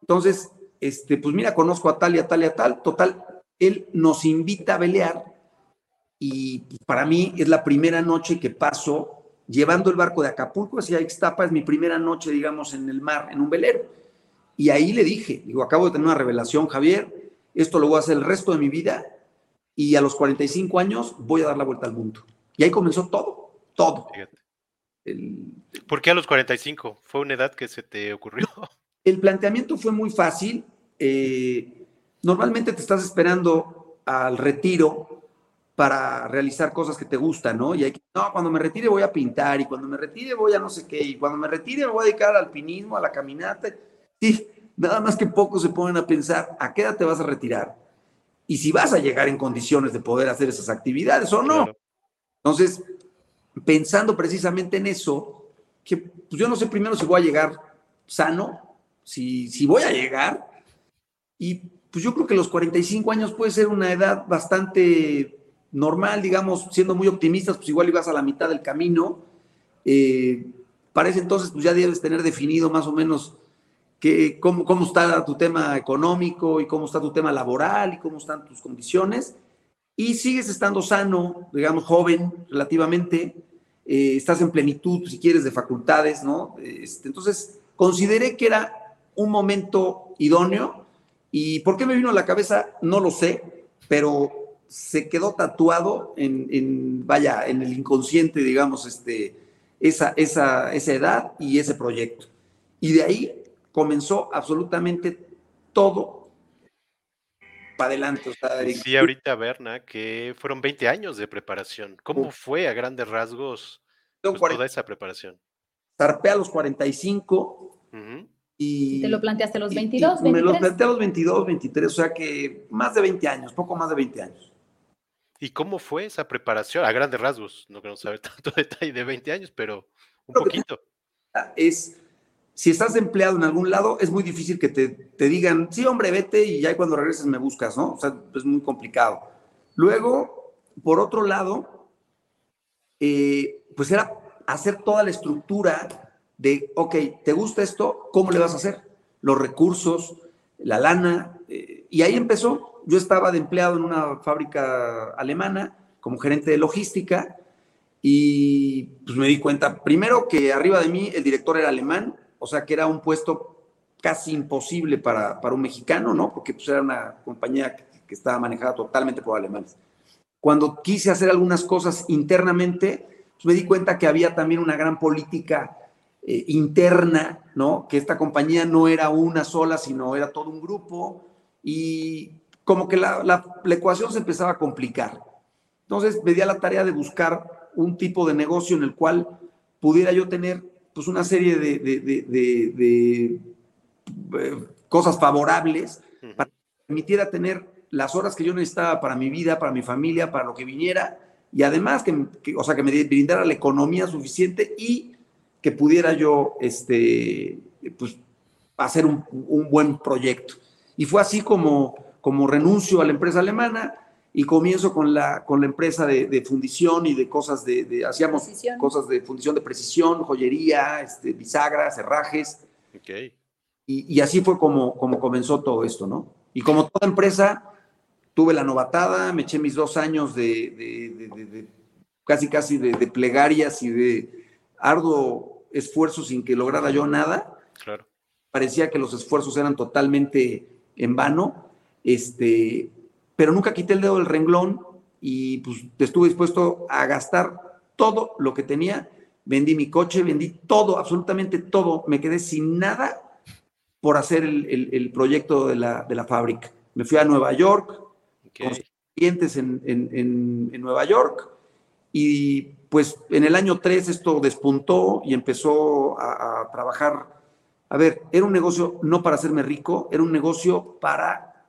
Entonces, este, pues mira, conozco a tal y a tal y a tal, total, él nos invita a velear, y para mí es la primera noche que paso llevando el barco de Acapulco hacia Ixtapa, es mi primera noche, digamos, en el mar, en un velero. Y ahí le dije, digo, acabo de tener una revelación, Javier, esto lo voy a hacer el resto de mi vida y a los 45 años voy a dar la vuelta al mundo. Y ahí comenzó todo, todo. ¿Por qué a los 45? ¿Fue una edad que se te ocurrió? El planteamiento fue muy fácil. Eh, normalmente te estás esperando al retiro para realizar cosas que te gustan, ¿no? Y hay que, no, cuando me retire voy a pintar, y cuando me retire voy a no sé qué, y cuando me retire me voy a dedicar al alpinismo, a la caminata. Y nada más que pocos se ponen a pensar, ¿a qué edad te vas a retirar? Y si vas a llegar en condiciones de poder hacer esas actividades o no. Entonces, pensando precisamente en eso, que pues yo no sé primero si voy a llegar sano, si, si voy a llegar, y pues yo creo que los 45 años puede ser una edad bastante normal, digamos, siendo muy optimistas, pues igual ibas a la mitad del camino. Eh, parece entonces, pues ya debes tener definido más o menos que, cómo, cómo, está tu tema económico y cómo está tu tema laboral y cómo están tus condiciones. Y sigues estando sano, digamos, joven relativamente, eh, estás en plenitud, si quieres, de facultades, ¿no? Este, entonces, consideré que era un momento idóneo. ¿Y por qué me vino a la cabeza? No lo sé, pero se quedó tatuado en, vaya, en el inconsciente, digamos, este, esa, esa, esa edad y ese proyecto. Y de ahí comenzó absolutamente todo para adelante. sí, ahorita, Berna, que fueron 20 años de preparación. ¿Cómo fue a grandes rasgos pues, toda esa preparación? Zarpé a los 45 y... ¿Te lo planteaste a los 22, Me lo planteé a los 22, 23, o sea que más de 20 años, poco más de 20 años. ¿Y cómo fue esa preparación? A grandes rasgos, no queremos saber tanto detalle de 20 años, pero un poquito. Es, si estás empleado en algún lado, es muy difícil que te, te, digan, sí, hombre, vete y ya cuando regreses me buscas, ¿no? O sea, es muy complicado. Luego, por otro lado, eh, pues era hacer toda la estructura de, ok, ¿te gusta esto? ¿Cómo le vas a hacer? Los recursos, la lana, eh, y ahí empezó yo estaba de empleado en una fábrica alemana como gerente de logística y pues me di cuenta, primero que arriba de mí el director era alemán, o sea que era un puesto casi imposible para, para un mexicano, ¿no? Porque pues era una compañía que, estaba manejada totalmente por alemanes. Cuando quise hacer algunas cosas internamente, pues me di cuenta que había también una gran política eh, interna, ¿no? Que esta compañía no era una sola, sino era todo un grupo y como que la, la, ecuación se empezaba a complicar. Entonces me di a la tarea de buscar un tipo de negocio en el cual pudiera yo tener pues una serie de, de, de, eh, cosas favorables para que me permitiera tener las horas que yo necesitaba para mi vida, para mi familia, para lo que viniera, y además que, o sea, que me brindara la economía suficiente y que pudiera yo este, pues, hacer un, un buen proyecto. Y fue así como como renuncio a la empresa alemana y comienzo con la, con la empresa de, fundición y de cosas de, hacíamos cosas de fundición de precisión, joyería, este, bisagras, herrajes. Okay. Y, y, así fue como, como comenzó todo esto, ¿no? Y como toda empresa, tuve la novatada, me eché mis dos años de, casi casi de, plegarias y de arduo esfuerzo sin que lograra yo nada. Claro. Parecía que los esfuerzos eran totalmente en vano, este, pero nunca quité el dedo del renglón y pues estuve dispuesto a gastar todo lo que tenía. Vendí mi coche, vendí todo, absolutamente todo. Me quedé sin nada por hacer el, proyecto de la, de la, fábrica. Me fui a Nueva York, con clientes en, en, Nueva York, y pues en el año 3 esto despuntó y empezó a, a trabajar. A ver, era un negocio no para hacerme rico, era un negocio para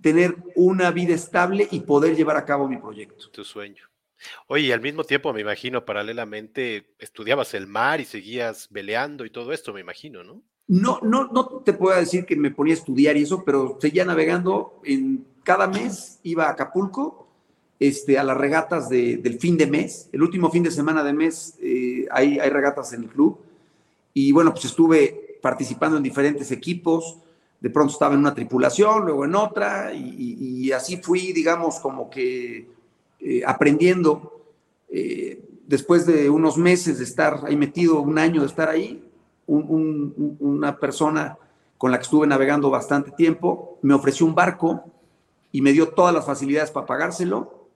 tener una vida estable y poder llevar a cabo mi proyecto. Tu sueño. Oye, y al mismo tiempo, me imagino, paralelamente, estudiabas el mar y seguías veleando y todo esto, me imagino, ¿no? No, no, no te puedo decir que me ponía a estudiar y eso, pero seguía navegando. En, cada mes iba a Acapulco, este, a las regatas del fin de mes. El último fin de semana de mes eh, hay, hay regatas en el club. Y bueno, pues estuve participando en diferentes equipos. De pronto estaba en una tripulación, luego en otra, y, así fui, digamos, como que eh, aprendiendo. Eh, después de unos meses de estar ahí metido, un año de estar ahí, una persona con la que estuve navegando bastante tiempo, me ofreció un barco y me dio todas las facilidades para pagárselo.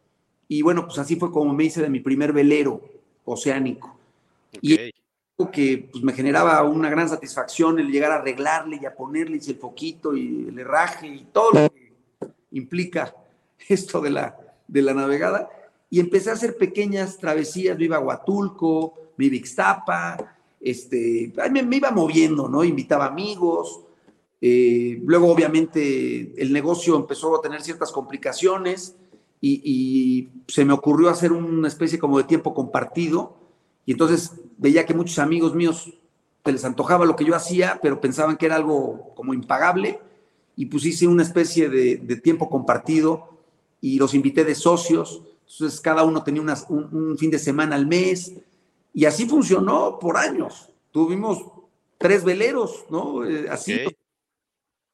Y bueno, pues así fue como me hice de mi primer velero oceánico. Y que pues, me generaba una gran satisfacción el llegar a arreglarle y a ponerle el foquito y el herraje y todo lo que implica esto de la, de la navegada. Y empecé a hacer pequeñas travesías. Me iba a Huatulco, me iba a este, me, iba moviendo, ¿no? Invitaba amigos. Eh, luego, obviamente, el negocio empezó a tener ciertas complicaciones y, se me ocurrió hacer una especie como de tiempo compartido. Y entonces veía que muchos amigos míos se les antojaba lo que yo hacía, pero pensaban que era algo como impagable. Y pues hice una especie de, tiempo compartido y los invité de socios. Entonces cada uno tenía un fin de semana al mes y así funcionó por años. Tuvimos tres veleros, ¿no? Eh, así.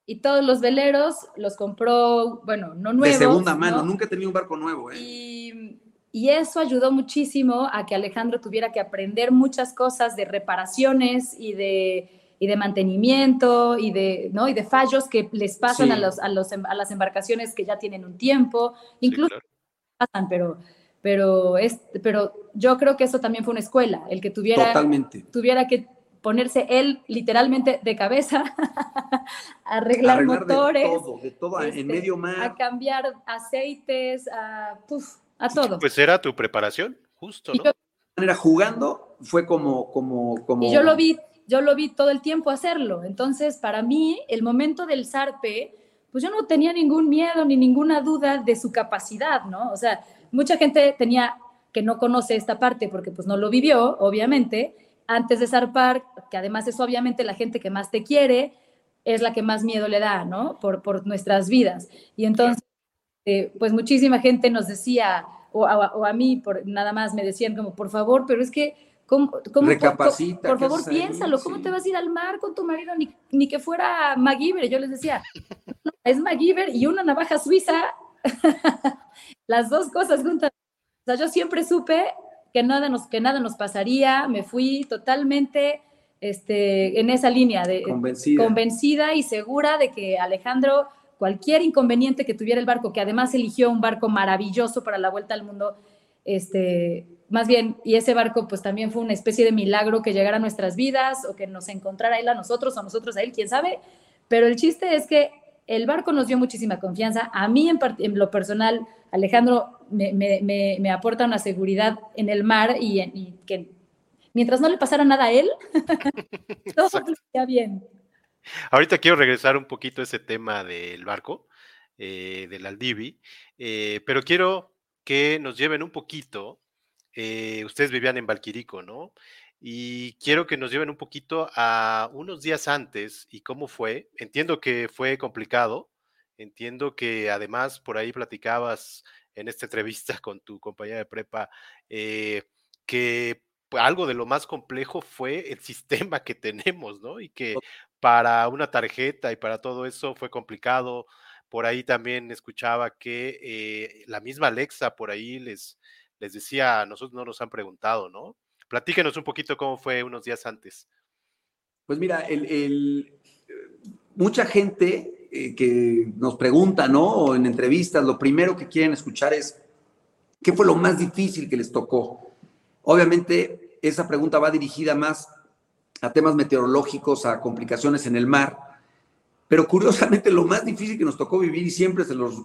Y todos los veleros los compró, bueno, no nuevos. De segunda mano, nunca he tenido un barco nuevo. ¿eh? Y, y, eso ayudó muchísimo a que Alejandro tuviera que aprender muchas cosas de reparaciones y de, y de mantenimiento y de, ¿no? y de fallos que les pasan a, los, a, los, a las embarcaciones que ya tienen un tiempo. Incluso pasan, pero pero, es, pero yo creo que eso también fue una escuela, el que tuviera, tuviera que ponerse él literalmente de cabeza, a arreglar, motores, de todo, de todo en este, medio mar, a cambiar aceites, a, a todo. Pues era tu preparación, justo, ¿no? Era jugando, fue como, como, como. Y yo lo vi, yo lo vi todo el tiempo hacerlo. Entonces, para mí, el momento del zarpe, pues yo no tenía ningún miedo ni ninguna duda de su capacidad, ¿no? O sea, mucha gente tenía que no conoce esta parte porque pues no lo vivió, obviamente, antes de zarpar, que además es obviamente la gente que más te quiere, es la que más miedo le da, ¿no? Por, por nuestras vidas. Y entonces, eh, pues muchísima gente nos decía, o a, mí por, nada más me decían como, por favor, pero es que, ¿cómo, cómo Recapacita, por, favor, piénsalo, ¿cómo te vas a ir al mar con tu marido? Ni, ni que fuera MacGyver. Yo les decía, no, es MacGyver y una navaja suiza las dos cosas juntas. O sea, yo siempre supe que nada nos, que nada nos pasaría, me fui totalmente este, en esa línea de convencida. convencida y segura de que Alejandro, cualquier inconveniente que tuviera el barco, que además eligió un barco maravilloso para la vuelta al mundo, este, más bien, y ese barco pues también fue una especie de milagro que llegara a nuestras vidas o que nos encontrara él a nosotros o nosotros a él, quién sabe, pero el chiste es que el barco nos dio muchísima confianza. A mí en, lo personal, Alejandro me, aporta una seguridad en el mar y, que mientras no le pasara nada a él, todo estaría bien. Ahorita quiero regresar un poquito a ese tema del barco, eh, del Aldivi, eh, pero quiero que nos lleven un poquito. Eh, ustedes vivían en Valquirico, ¿no? Y quiero que nos lleven un poquito a unos días antes y cómo fue. Entiendo que fue complicado. Entiendo que además por ahí platicabas en esta entrevista con tu compañera de prepa que algo de lo más complejo fue el sistema que tenemos, ¿no? Y que para una tarjeta y para todo eso fue complicado por ahí también escuchaba que eh, la misma Alexa por ahí les, les decía, a nosotros no nos han preguntado, ¿no? Platíquenos un poquito cómo fue unos días antes. Pues mira, el, mucha gente eh, que nos pregunta, ¿no? O en entrevistas, lo primero que quieren escuchar es, ¿qué fue lo más difícil que les tocó? Obviamente, esa pregunta va dirigida más a temas meteorológicos, a complicaciones en el mar, pero curiosamente lo más difícil que nos tocó vivir, y siempre se los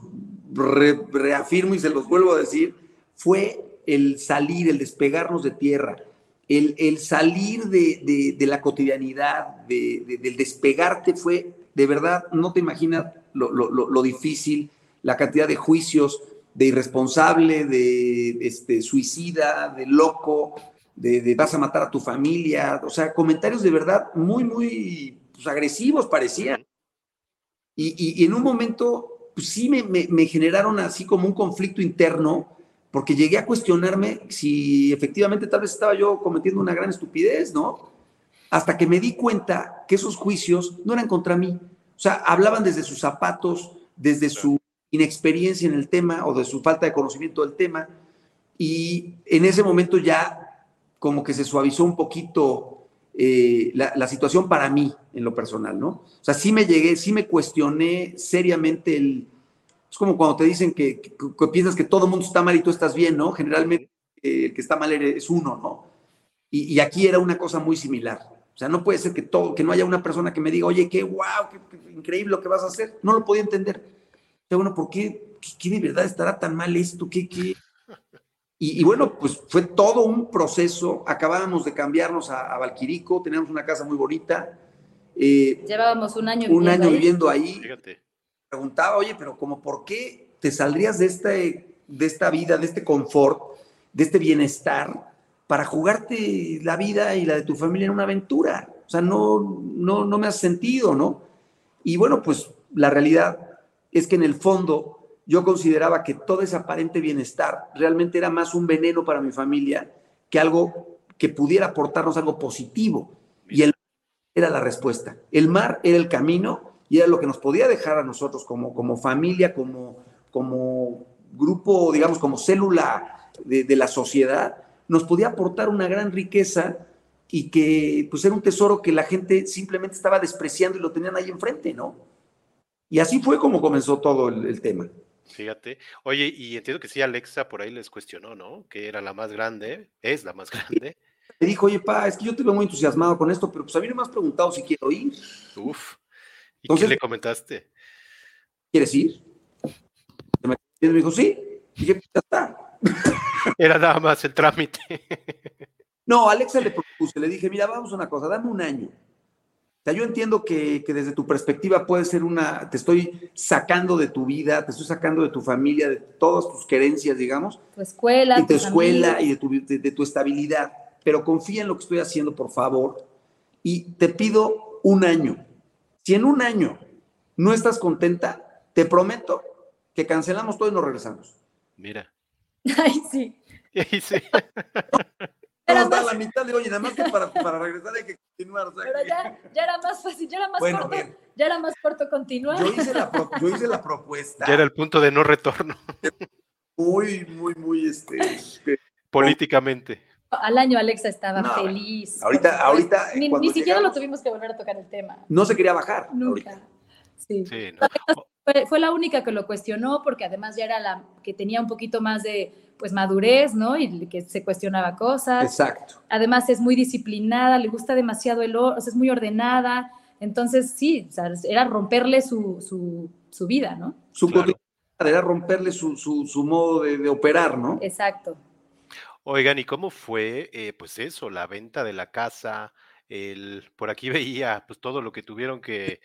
reafirmo y se los vuelvo a decir, fue el salir, el despegarnos de tierra, el, el salir de, de, la cotidianidad, de, del despegarte fue, de verdad, no te imaginas lo, lo, lo, difícil, la cantidad de juicios, de irresponsable, de este, suicida, de loco, de, vas a matar a tu familia, o sea, comentarios de verdad muy, muy pues, agresivos parecían. Y, y, en un momento, pues, sí me, me, me, generaron así como un conflicto interno, porque llegué a cuestionarme si efectivamente tal vez estaba yo cometiendo una gran estupidez, ¿no? Hasta que me di cuenta que esos juicios no eran contra mí. O sea, hablaban desde sus zapatos, desde su inexperiencia en el tema o de su falta de conocimiento del tema. Y en ese momento ya como que se suavizó un poquito eh, la, situación para mí en lo personal, ¿no? O sea, sí me llegué, sí me cuestioné seriamente el... Es como cuando te dicen que, piensas que todo el mundo está mal y tú estás bien, ¿no? Generalmente eh, el que está mal es uno, ¿no? Y, aquí era una cosa muy similar. O sea, no puede ser que, todo, que no haya una persona que me diga, oye, qué guau, qué, increíble lo que vas a hacer. No lo podía entender. O sea, bueno, ¿por qué, qué, de verdad estará tan mal esto? ¿Qué, qué, y, bueno, pues fue todo un proceso. Acabábamos de cambiarnos a, a Valquirico, teníamos una casa muy bonita. Eh, Llevábamos un año un viviendo año ahí. viviendo ahí. Preguntaba, oye, pero como por qué te saldrías de, este, de esta vida, de este confort, de este bienestar, para jugarte la vida y la de tu familia en una aventura? O sea, no, no, no me has sentido, ¿no? Y bueno, pues la realidad es que en el fondo yo consideraba que todo ese aparente bienestar realmente era más un veneno para mi familia que algo que pudiera aportarnos algo positivo. Y el era la respuesta. El mar era el camino y era lo que nos podía dejar a nosotros como, como familia, como, como grupo, digamos, como célula de, la sociedad, nos podía aportar una gran riqueza y que pues era un tesoro que la gente simplemente estaba despreciando y lo tenían ahí enfrente, ¿no? Y así fue como comenzó todo el tema. Fíjate. Oye, y entiendo que sí, Alexa por ahí les cuestionó, ¿no? Que era la más grande, es la más grande. Me dijo, oye, pa, es que yo te veo muy entusiasmado con esto, pero pues a mí no me has preguntado si quiero ir. Uf. ¿Y qué le comentaste? ¿Quieres ir? Y me dijo, sí. Y dije, ya está. Era nada más el trámite. No, Alexa le propuse, le dije, mira, vamos a una cosa, dame un año sea, yo entiendo que, desde tu perspectiva puede ser una, te estoy sacando de tu vida, te estoy sacando de tu familia, de todas tus querencias, digamos. Tu escuela. Y tu escuela y de tu, de tu estabilidad. Pero confía en lo que estoy haciendo, por favor. Y te pido un año. Si en un año no estás contenta, te prometo que cancelamos todo y nos regresamos. Mira. Ay, sí. Ay, sí. Vamos a dar la mitad, de oye, nada más que para, para regresar hay que Pero ya, ya, era más fácil, ya era más corto, ya era más corto continuar. Yo hice, la yo hice la propuesta. Ya era el punto de no retorno. Muy, muy, muy, este... este Políticamente. Al año Alexa estaba feliz. Ahorita, ahorita. Ni, ni siquiera lo tuvimos que volver a tocar el tema. No se quería bajar. Nunca. Sí. Fue, fue, la única que lo cuestionó porque además ya era la que tenía un poquito más de pues madurez, ¿no? Y que se cuestionaba cosas. Exacto. Además es muy disciplinada, le gusta demasiado el oro, sea, es muy ordenada. Entonces, sí, o sea, era romperle su, su, su, vida, ¿no? Su claro. era romperle su, su modo de, de, operar, ¿no? Exacto. Oigan, ¿y cómo fue, eh, pues eso, la venta de la casa? El, por aquí veía, pues todo lo que tuvieron que,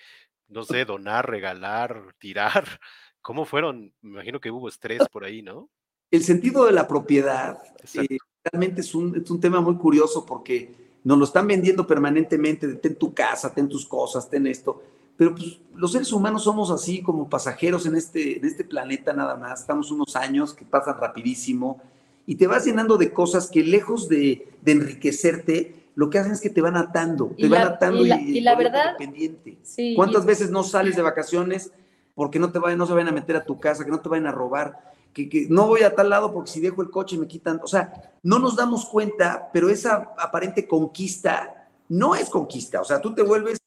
no sé, donar, regalar, tirar. ¿Cómo fueron? Me imagino que hubo estrés por ahí, ¿no? el sentido de la propiedad eh, realmente es un, es un, tema muy curioso porque nos lo están vendiendo permanentemente, de ten tu casa, ten tus cosas, ten esto, pero pues, los seres humanos somos así como pasajeros en este, en este planeta nada más, estamos unos años que pasan rapidísimo y te vas llenando de cosas que lejos de, de enriquecerte, lo que hacen es que te van atando, te van atando y, la, y, y la verdad, sí, ¿Cuántas veces no sales de vacaciones porque no te vayan, no se vayan a meter a tu casa, que no te vayan a robar, que, que, no voy a tal lado porque si dejo el coche me quitan. O sea, no nos damos cuenta, pero esa aparente conquista no es conquista. O sea, tú te vuelves,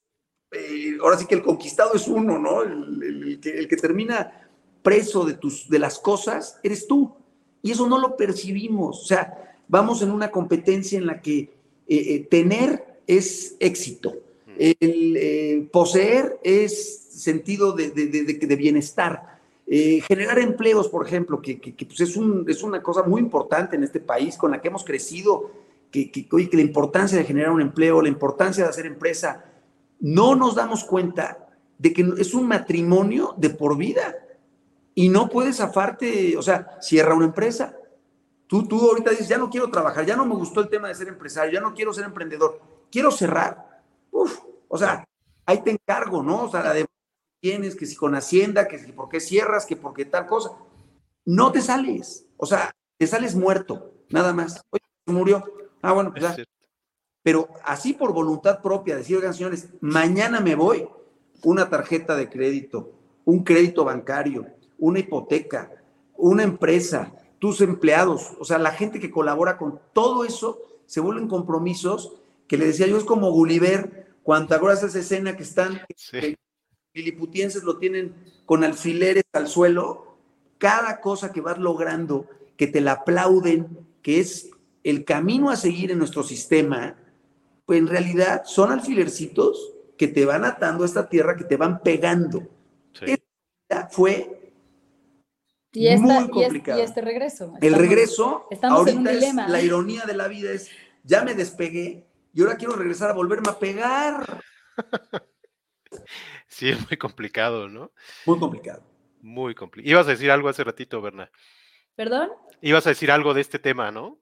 eh, ahora sí que el conquistado es uno, ¿no? El, que, el, que, termina preso de, tus, de las cosas eres tú. Y eso no lo percibimos. O sea, vamos en una competencia en la que eh, eh, tener es éxito. El eh, poseer es sentido de, de, de, de bienestar. Eh, generar empleos, por ejemplo, que, que, que pues es, un, es, una cosa muy importante en este país con la que hemos crecido, que, que, la importancia de generar un empleo, la importancia de hacer empresa, no nos damos cuenta de que es un matrimonio de por vida y no puedes zafarte, o sea, cierra una empresa. Tú, tú ahorita dices, ya no quiero trabajar, ya no me gustó el tema de ser empresario, ya no quiero ser emprendedor, quiero cerrar. Uf, o sea, ahí te encargo, ¿no? O sea, la de tienes, que si con Hacienda, que si por qué cierras, que por qué tal cosa. No te sales, o sea, te sales muerto, nada más. Oye, murió. Ah, bueno, pues ya. Pero así por voluntad propia, decir, oigan, señores, mañana me voy, una tarjeta de crédito, un crédito bancario, una hipoteca, una empresa, tus empleados, o sea, la gente que colabora con todo eso, se vuelven compromisos que le decía yo, es como Gulliver, cuando acuerdas esa escena que están, sí. que liliputienses lo tienen con alfileres al suelo, cada cosa que vas logrando, que te la aplauden, que es el camino a seguir en nuestro sistema, pues en realidad son alfilercitos que te van atando a esta tierra, que te van pegando. Sí. Esta fue y esta, muy complicado. Y, este, y este regreso. Estamos, el regreso, estamos ahorita en un dilema. Es, la ironía de la vida es, ya me despegué y ahora quiero regresar a volverme a pegar. Sí, es muy complicado, ¿no? Muy complicado. Muy complicado. Ibas a decir algo hace ratito, Berna. ¿Perdón? Ibas a decir algo de este tema, ¿no?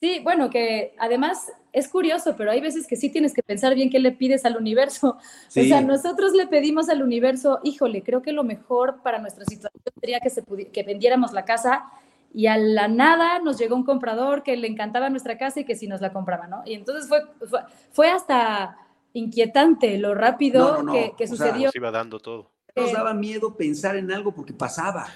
Sí, bueno, que además es curioso, pero hay veces que sí tienes que pensar bien qué le pides al universo. Sí. O sea, nosotros le pedimos al universo, híjole, creo que lo mejor para nuestra situación sería que, se que vendiéramos la casa y a la nada nos llegó un comprador que le encantaba nuestra casa y que sí nos la compraba, ¿no? Y entonces fue, fue, fue hasta inquietante lo rápido no, no, no. que, que sucedió. Sea, iba dando todo. Nos daba miedo pensar en algo porque pasaba.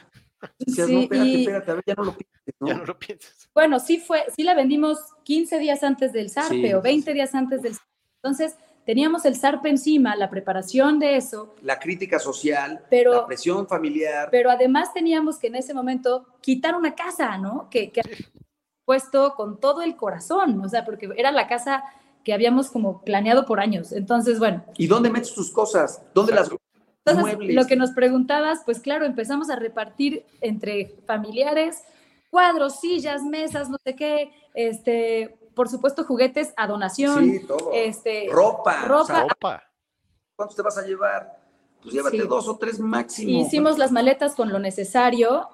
Decías, sí, no, espérate, y... espérate, a ver, ya no lo pienses, ¿no? Ya no lo pienses. Bueno, sí fue, sí la vendimos 15 días antes del zarpe sí, o 20 días antes del zarpe. Entonces, teníamos el zarpe encima, la preparación de eso. La crítica social, pero, la presión familiar. Pero además teníamos que en ese momento quitar una casa, ¿no? Que, que puesto con todo el corazón, o sea, porque era la casa que habíamos como planeado por años. Entonces, bueno. ¿Y dónde metes tus cosas? ¿Dónde las Entonces, muebles? lo que nos preguntabas, pues claro, empezamos a repartir entre familiares cuadros, sillas, mesas, no sé qué, este, por supuesto, juguetes a donación. Sí, todo. Este, ropa. Ropa. O sea, ropa. ¿Cuántos te vas a llevar? Pues llévate sí. dos o tres máximo. Hicimos las maletas con lo necesario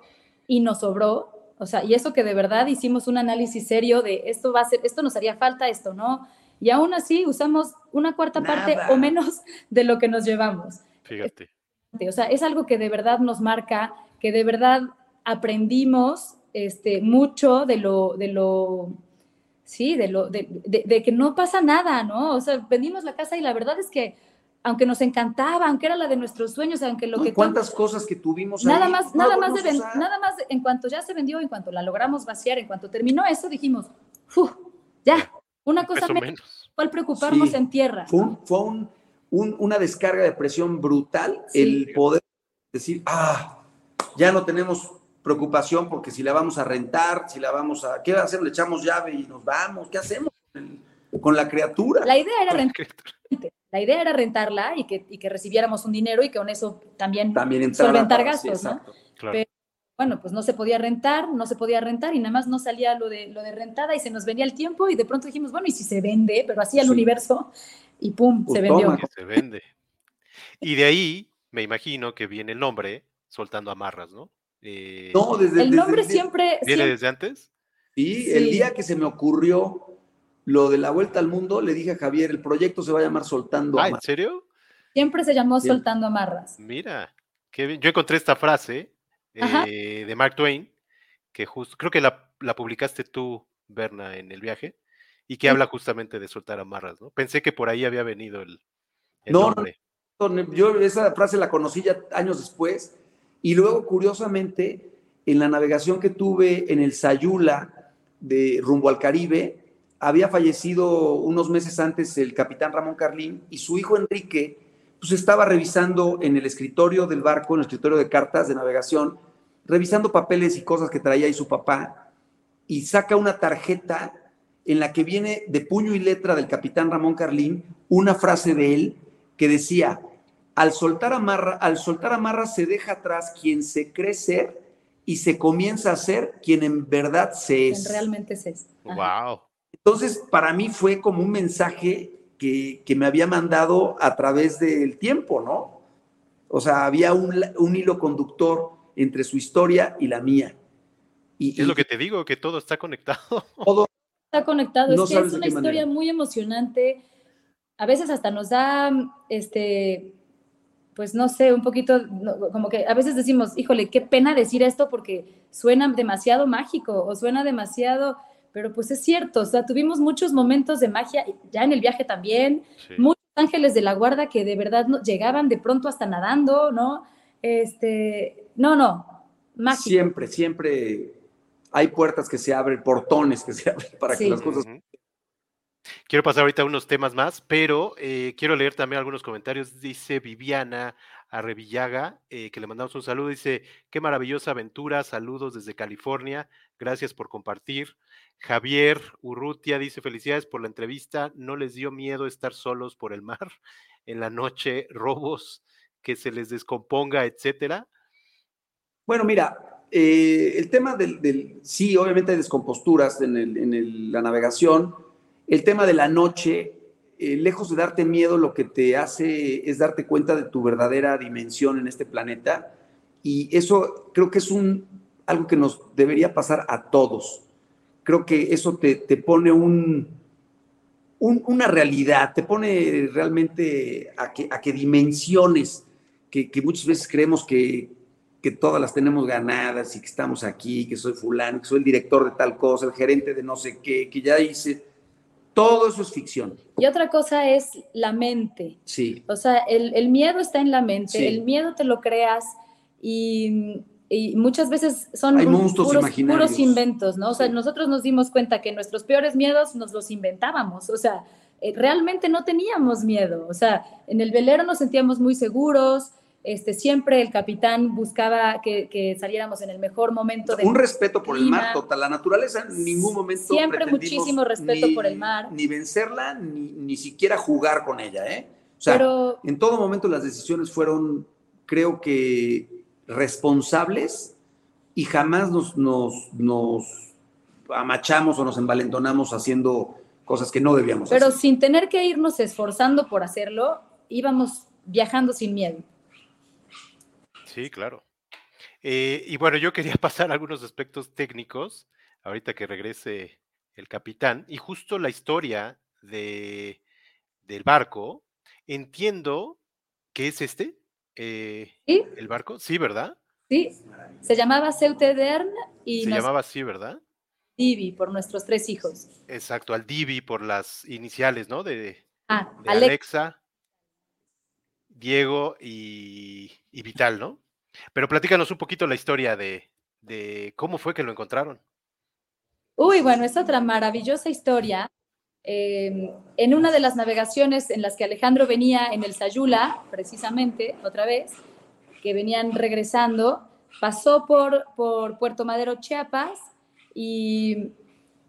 y nos sobró. O sea, y eso que de verdad hicimos un análisis serio de esto va a ser, esto nos haría falta, esto no y aún así usamos una cuarta Nada. parte o menos de lo que nos llevamos. Fíjate. O sea, es algo que de verdad nos marca, que de verdad aprendimos este, mucho de lo, de lo, sí, de lo, de, de, de, que no pasa nada, ¿no? O sea, vendimos la casa y la verdad es que aunque nos encantaba, aunque era la de nuestros sueños, aunque lo no, que cuántas cosas que tuvimos nada ahí, más, nada más, de, nada más, en cuanto ya se vendió, en cuanto la logramos vaciar, en cuanto terminó eso, dijimos, ya, una cosa menos. ¿Cuál preocuparnos sí. en tierra? Fue, un, fue un, un, una descarga de presión brutal sí. el poder decir, ah, ya no tenemos preocupación porque si la vamos a rentar, si la vamos a, ¿qué hacemos? Le echamos llave y nos vamos, ¿qué hacemos con la criatura? La idea era rentar. La idea era rentarla y que, y que recibiéramos un dinero y que con eso también, también solventar gastos, sí, ¿no? Claro. Pero, bueno, pues no se podía rentar, no se podía rentar y nada más no salía lo de, lo de rentada y se nos venía el tiempo y de pronto dijimos, bueno, ¿y si se vende? Pero así al sí. universo y pum, pues se vendió. Se vende. Y de ahí me imagino que viene el nombre, soltando amarras, ¿no? Eh, no, desde el nombre desde, siempre. ¿Viene siempre, desde antes? Sí, el día que se me ocurrió lo de la vuelta al mundo, le dije a Javier, el proyecto se va a llamar Soltando ah, Amarras. ¿En serio? Siempre se llamó Bien. Soltando Amarras. Mira, qué bien. yo encontré esta frase eh, de Mark Twain, que justo, creo que la, la, publicaste tú, Berna, en el viaje, y que sí. habla justamente de soltar amarras, ¿no? Pensé que por ahí había venido el, el no, nombre. Yo esa frase la conocí ya años después. Y luego, curiosamente, en la navegación que tuve en el Sayula de rumbo al Caribe, había fallecido unos meses antes el capitán Ramón Carlín y su hijo Enrique, pues estaba revisando en el escritorio del barco, en el escritorio de cartas de navegación, revisando papeles y cosas que traía ahí su papá, y saca una tarjeta en la que viene de puño y letra del capitán Ramón Carlín una frase de él que decía, al soltar amarra, al soltar amarra se deja atrás quien se cree ser y se comienza a ser quien en verdad se es. realmente se es. Wow. Entonces, para mí fue como un mensaje que, me había mandado a través del tiempo, ¿no? O sea, había un, un hilo conductor entre su historia y la mía. Y, es lo que te digo, que todo está conectado. Todo está conectado. es que es una historia muy emocionante. A veces hasta nos da, este, pues no sé, un poquito, como que a veces decimos, híjole, qué pena decir esto porque suena demasiado mágico o suena demasiado, pero pues es cierto, o sea, tuvimos muchos momentos de magia, ya en el viaje también, muchos ángeles de la guarda que de verdad llegaban de pronto hasta nadando, ¿no? Este, no, no, mágico. Siempre, siempre hay puertas que se abren, portones que se abren para que las cosas... Quiero pasar ahorita a unos temas más, pero eh, quiero leer también algunos comentarios. Dice Viviana Arrevillaga, eh, que le mandamos un saludo. Dice, qué maravillosa aventura, saludos desde California, gracias por compartir. Javier Urrutia dice, felicidades por la entrevista, no les dio miedo estar solos por el mar en la noche, robos, que se les descomponga, etcétera. Bueno, mira, eh, el tema del, sí, obviamente hay descomposturas en, la navegación. El tema de la noche, eh, lejos de darte miedo, lo que te hace es darte cuenta de tu verdadera dimensión en este planeta. Y eso creo que es algo que nos debería pasar a todos. Creo que eso te, pone un, una realidad, te pone realmente a que, a que dimensiones que muchas veces creemos que, que todas las tenemos ganadas y que estamos aquí, que soy fulano, que soy el director de tal cosa, el gerente de no sé qué, que ya hice. Todo eso es ficción. Y otra cosa es la mente. Sí. O sea, el, miedo está en la mente, el miedo te lo creas y, muchas veces son puros, inventos, ¿no? O sea, nosotros nos dimos cuenta que nuestros peores miedos nos los inventábamos. O sea, eh, realmente no teníamos miedo. O sea, en el velero nos sentíamos muy seguros, este, siempre el capitán buscaba que, saliéramos en el mejor momento. Un respeto por el mar total. La naturaleza en ningún momento. Siempre muchísimo respeto por el mar. Ni vencerla, ni, ni siquiera jugar con ella. ¿eh? O sea, en todo momento las decisiones fueron, creo que, responsables y jamás nos, nos, nos amachamos o nos envalentonamos haciendo cosas que no debíamos Pero sin tener que irnos esforzando por hacerlo, íbamos viajando sin miedo. Sí, claro. Eh, y bueno, yo quería pasar algunos aspectos técnicos, ahorita que regrese el capitán, y justo la historia de, del barco, entiendo que es este, eh, el barco, sí, ¿verdad? Sí, se llamaba Ceutedern y... Se llamaba así, ¿verdad? Divi, por nuestros tres hijos. Exacto, al Divi por las iniciales, ¿no? De, ah, Alexa, Diego y, y Vital, ¿no? Pero platícanos un poquito la historia de, cómo fue que lo encontraron. Uy, bueno, es otra maravillosa historia. Em, en una de las navegaciones en las que Alejandro venía en el Sayula, precisamente, otra vez, que venían regresando, pasó por, por Puerto Madero, Chiapas, y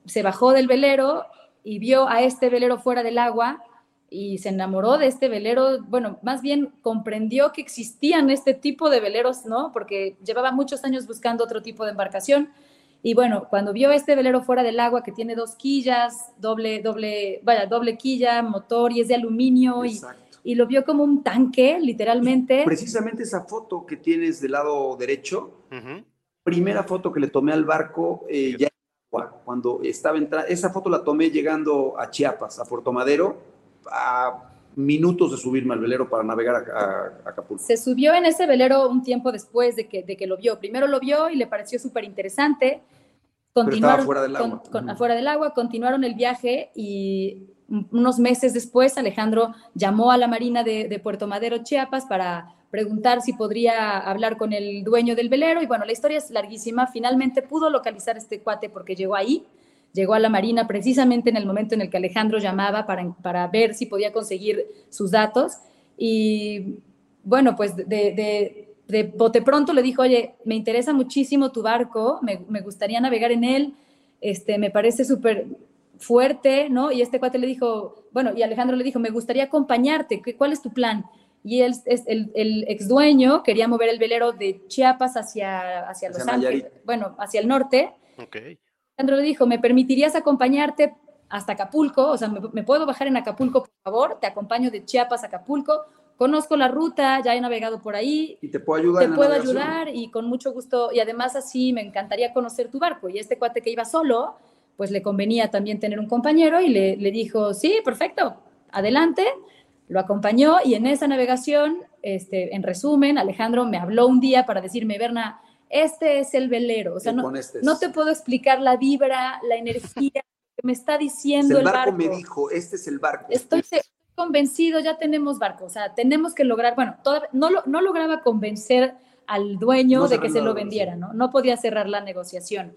se bajó del velero y vio a este velero fuera del agua y se enamoró de este velero, bueno, más bien comprendió que existían este tipo de veleros, ¿no? Porque llevaba muchos años buscando otro tipo de embarcación. Y bueno, cuando vio este velero fuera del agua que tiene dos quillas, doble, doble, vaya, doble quilla, motor y es de aluminio y, y, lo vio como un tanque, literalmente. Precisamente esa foto que tienes del lado derecho, primera foto que le tomé al barco, eh, ya cuando estaba entrando, esa foto la tomé llegando a Chiapas, a Puerto Madero, a minutos de subirme al velero para navegar a, Acapulco. Se subió en ese velero un tiempo después de que, de que lo vio. Primero lo vio y le pareció súper interesante. Continuaron afuera del agua. afuera del agua, continuaron el viaje y unos meses después, Alejandro llamó a la Marina de, Puerto Madero, Chiapas, para preguntar si podría hablar con el dueño del velero. Y bueno, la historia es larguísima. Finalmente pudo localizar este cuate porque llegó ahí, llegó a la Marina precisamente en el momento en el que Alejandro llamaba para, para ver si podía conseguir sus datos. Y bueno, pues de, de, bote pronto le dijo, oye, me interesa muchísimo tu barco, me, me gustaría navegar en él, este, me parece súper fuerte, ¿no? Y este cuate le dijo, bueno, y Alejandro le dijo, me gustaría acompañarte, ¿cuál es tu plan? Y él, el, el ex dueño quería mover el velero de Chiapas hacia, hacia, Los Ángeles, bueno, hacia el norte. Okay. Alejandro le dijo, ¿me permitirías acompañarte hasta Acapulco? O sea, ¿me, ¿me, puedo bajar en Acapulco, por favor? Te acompaño de Chiapas a Acapulco. Conozco la ruta, ya he navegado por ahí. Y te puedo ayudar. Te puedo ayudar y con mucho gusto. Y además así me encantaría conocer tu barco. Y este cuate que iba solo, pues le convenía también tener un compañero y le, dijo, sí, perfecto, adelante, lo acompañó y en esa navegación, este, en resumen, Alejandro me habló un día para decirme, Berna, este es el velero, o sea, no, no te puedo explicar la vibra, la energía que me está diciendo el, barco. me dijo, este es el barco. Estoy convencido, ya tenemos barco, o sea, tenemos que lograr, bueno, no, no lograba convencer al dueño de que se lo vendiera, ¿no? No podía cerrar la negociación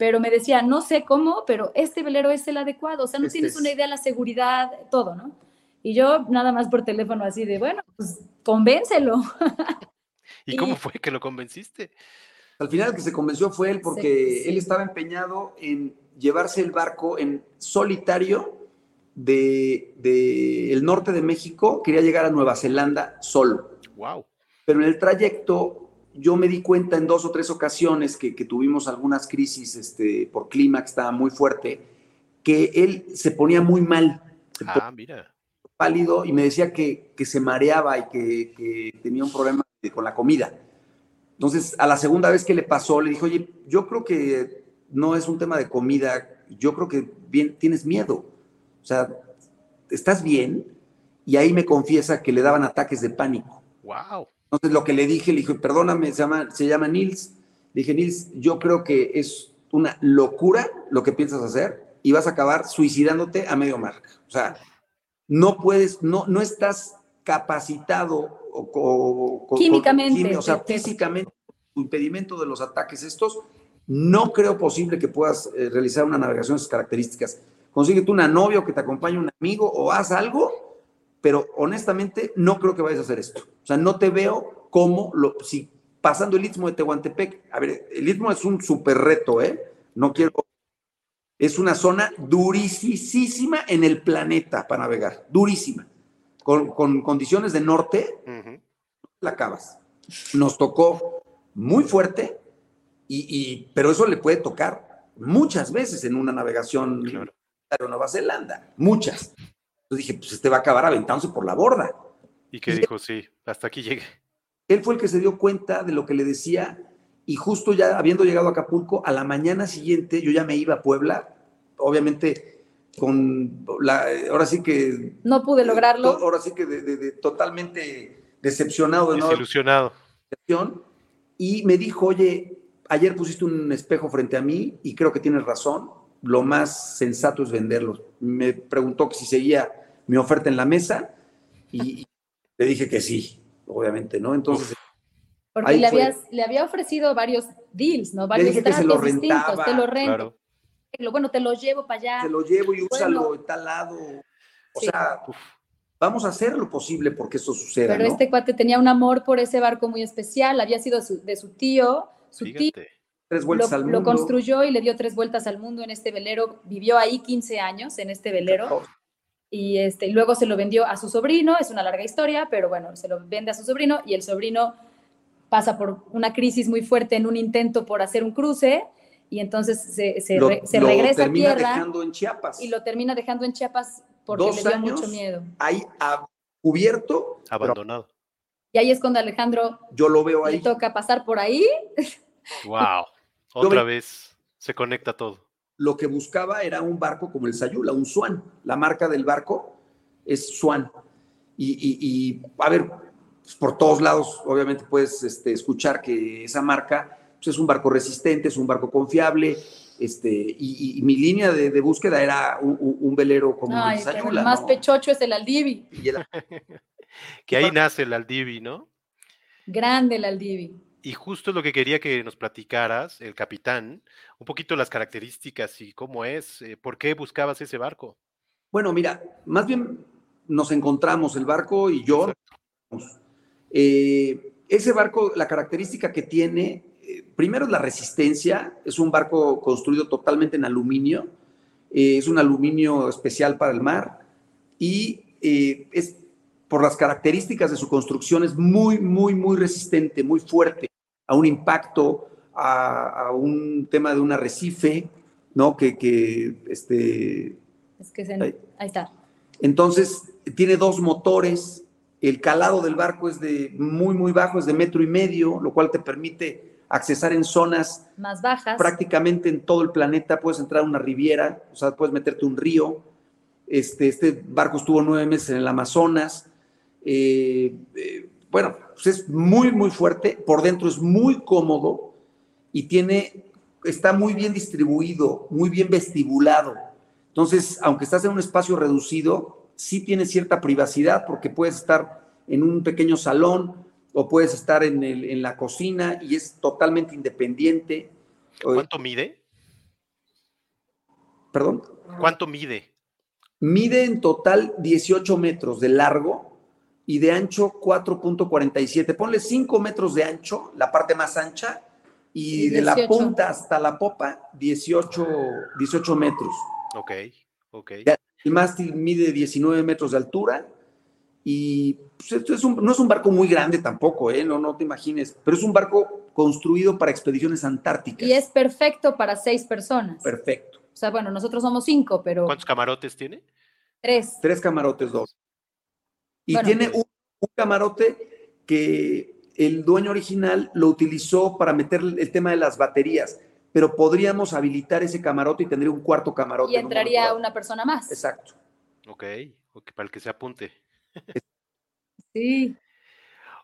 pero me decía, no sé cómo, pero este velero es el adecuado, o sea, no este tienes una idea de la seguridad, todo, ¿no? Y yo nada más por teléfono así de, bueno, pues convéncelo. ¿Y, cómo fue que lo convenciste? Al final el que se convenció fue él porque él estaba empeñado en llevarse el barco en solitario de, de, el norte de México, quería llegar a Nueva Zelanda solo. Wow. Pero en el trayecto yo me di cuenta en dos o tres ocasiones que, tuvimos algunas crisis este, por clima que estaba muy fuerte, que él se ponía muy mal. Ah, mira. Pálido y me decía que, se mareaba y que, tenía un problema con la comida. Entonces, a la segunda vez que le pasó, le dijo, oye, yo creo que no es un tema de comida, yo creo que bien, tienes miedo. O sea, ¿estás bien? Y ahí me confiesa que le daban ataques de pánico. Wow. Entonces lo que le dije, le dije, perdóname, se llama, se llama Nils. Le dije, Nils, yo creo que es una locura lo que piensas hacer y vas a acabar suicidándote a medio mar. O sea, no puedes, no, no estás capacitado o, químicamente, o sea, físicamente, tu impedimento de los ataques estos, no creo posible que puedas eh, realizar una navegación de esas características. Consíguete una novia o que te acompañe un amigo o haz algo pero honestamente no creo que vayas a hacer esto. O sea, no te veo como lo, si pasando el istmo de Tehuantepec, a ver, el istmo es un súper reto, ¿eh? No quiero, es una zona durísima en el planeta para navegar, durísima. Con, condiciones de norte, la acabas. Nos tocó muy fuerte, y, pero eso le puede tocar muchas veces en una navegación claro. a Nueva Zelanda, muchas. Entonces dije, pues este va a acabar aventándose por la borda. ¿Y qué dijo? Sí, hasta aquí llegue. Él fue el que se dio cuenta de lo que le decía y justo ya habiendo llegado a Acapulco, a la mañana siguiente yo ya me iba a Puebla, obviamente con la, ahora sí que... No pude lograrlo. Ahora sí que de, totalmente decepcionado. De Desilusionado. Y me dijo, oye, ayer pusiste un espejo frente a mí y creo que tienes razón, lo más sensato es venderlos. Me preguntó que si seguía mi oferta en la mesa y, le dije que sí, obviamente, ¿no? Entonces... Porque le, habías, le había ofrecido varios deals, ¿no? Varios se lo rentaba, te lo rento. Bueno, te lo llevo para allá. Te lo llevo y úsalo en tal lado. O sea, vamos a hacer lo posible porque eso suceda. Pero este cuate tenía un amor por ese barco muy especial, había sido de su tío, su tío tres vueltas lo, al mundo. Lo construyó y le dio tres vueltas al mundo en este velero. Vivió ahí 15 años en este velero. Y este, luego se lo vendió a su sobrino. Es una larga historia, pero bueno, se lo vende a su sobrino y el sobrino pasa por una crisis muy fuerte en un intento por hacer un cruce y entonces se, se, regresa a tierra dejando en Chiapas. y lo termina dejando en Chiapas porque le dio mucho miedo. Ahí cubierto, abandonado. Y ahí es cuando Alejandro yo lo veo ahí. Le toca pasar por ahí. Wow. Otra vez se conecta todo. Lo que buscaba era un barco como el Sayula, un Swan. La marca del barco es Swan. Y, a ver, pues, por todos lados, obviamente puedes este, escuchar que esa marca pues, es un barco resistente, es un barco confiable, Este, y, mi línea de, búsqueda era un, velero como Ay, el más pechocho es el Aldivi. que ahí nace el Aldivi, ¿no? Grande el Aldivi. Y justo lo que quería que nos platicaras, el capitán, un poquito las características y cómo es, eh, por qué buscabas ese barco. Bueno, mira, más bien nos encontramos, el barco y yo. Eh, ese barco, la característica que tiene, primero es la resistencia, es un barco construido totalmente en aluminio, es un aluminio especial para el mar y es por las características de su construcción es muy, muy, muy resistente, muy fuerte a un impacto, a, un tema de un arrecife, ¿no? Que, que este... Es que se, ahí, está. Entonces, tiene dos motores, el calado del barco es de muy, muy bajo, es de metro y medio, lo cual te permite accesar en zonas más bajas. Prácticamente en todo el planeta puedes entrar a una riviera, o sea, puedes meterte un río. Este, este barco estuvo nueve meses en el Amazonas, eh, eh, bueno, pues es muy, muy fuerte, por dentro es muy cómodo y tiene, está muy bien distribuido, muy bien vestibulado. Entonces, aunque estás en un espacio reducido, sí tiene cierta privacidad porque puedes estar en un pequeño salón o puedes estar en, el, en la cocina y es totalmente independiente. ¿Cuánto mide? ¿Perdón? ¿Cuánto mide? Mide en total 18 metros de largo y de ancho 4.47. Ponle 5 metros de ancho, la parte más ancha, y, de la punta hasta la popa 18, 18 metros. Ok, ok. El mástil mide 19 metros de altura y pues, es no es un barco muy grande tampoco, ¿eh? no, no te imagines, pero es un barco construido para expediciones antárticas. Y es perfecto para seis personas. Perfecto. O sea, bueno, nosotros somos cinco, pero... ¿Cuántos camarotes tiene? Tres. Tres camarotes, dos. Y tiene un, camarote que el dueño original lo utilizó para meter el tema de las baterías, pero podríamos habilitar ese camarote y tendría un cuarto camarote. Y entraría una persona más. Exacto. Ok, para el que se apunte. Sí.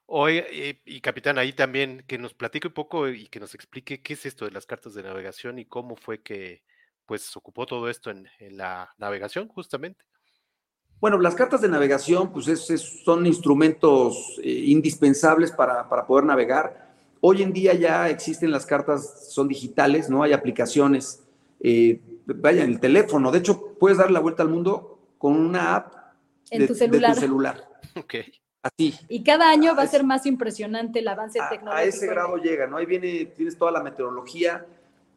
Oye, y, capitán, ahí también que nos platique un poco y que nos explique qué es esto de las cartas de navegación y cómo fue que pues ocupó todo esto en la navegación justamente. Bueno, las cartas de navegación pues son instrumentos eh, indispensables para, poder navegar. Hoy en día ya existen las cartas, son digitales, ¿no? Hay aplicaciones, eh, vaya, en el teléfono. De hecho, puedes dar la vuelta al mundo con una app de, tu celular. tu celular. Así. Y cada año va a ser más impresionante el avance tecnológico. A ese grado llega, ¿no? Ahí viene, tienes toda la meteorología,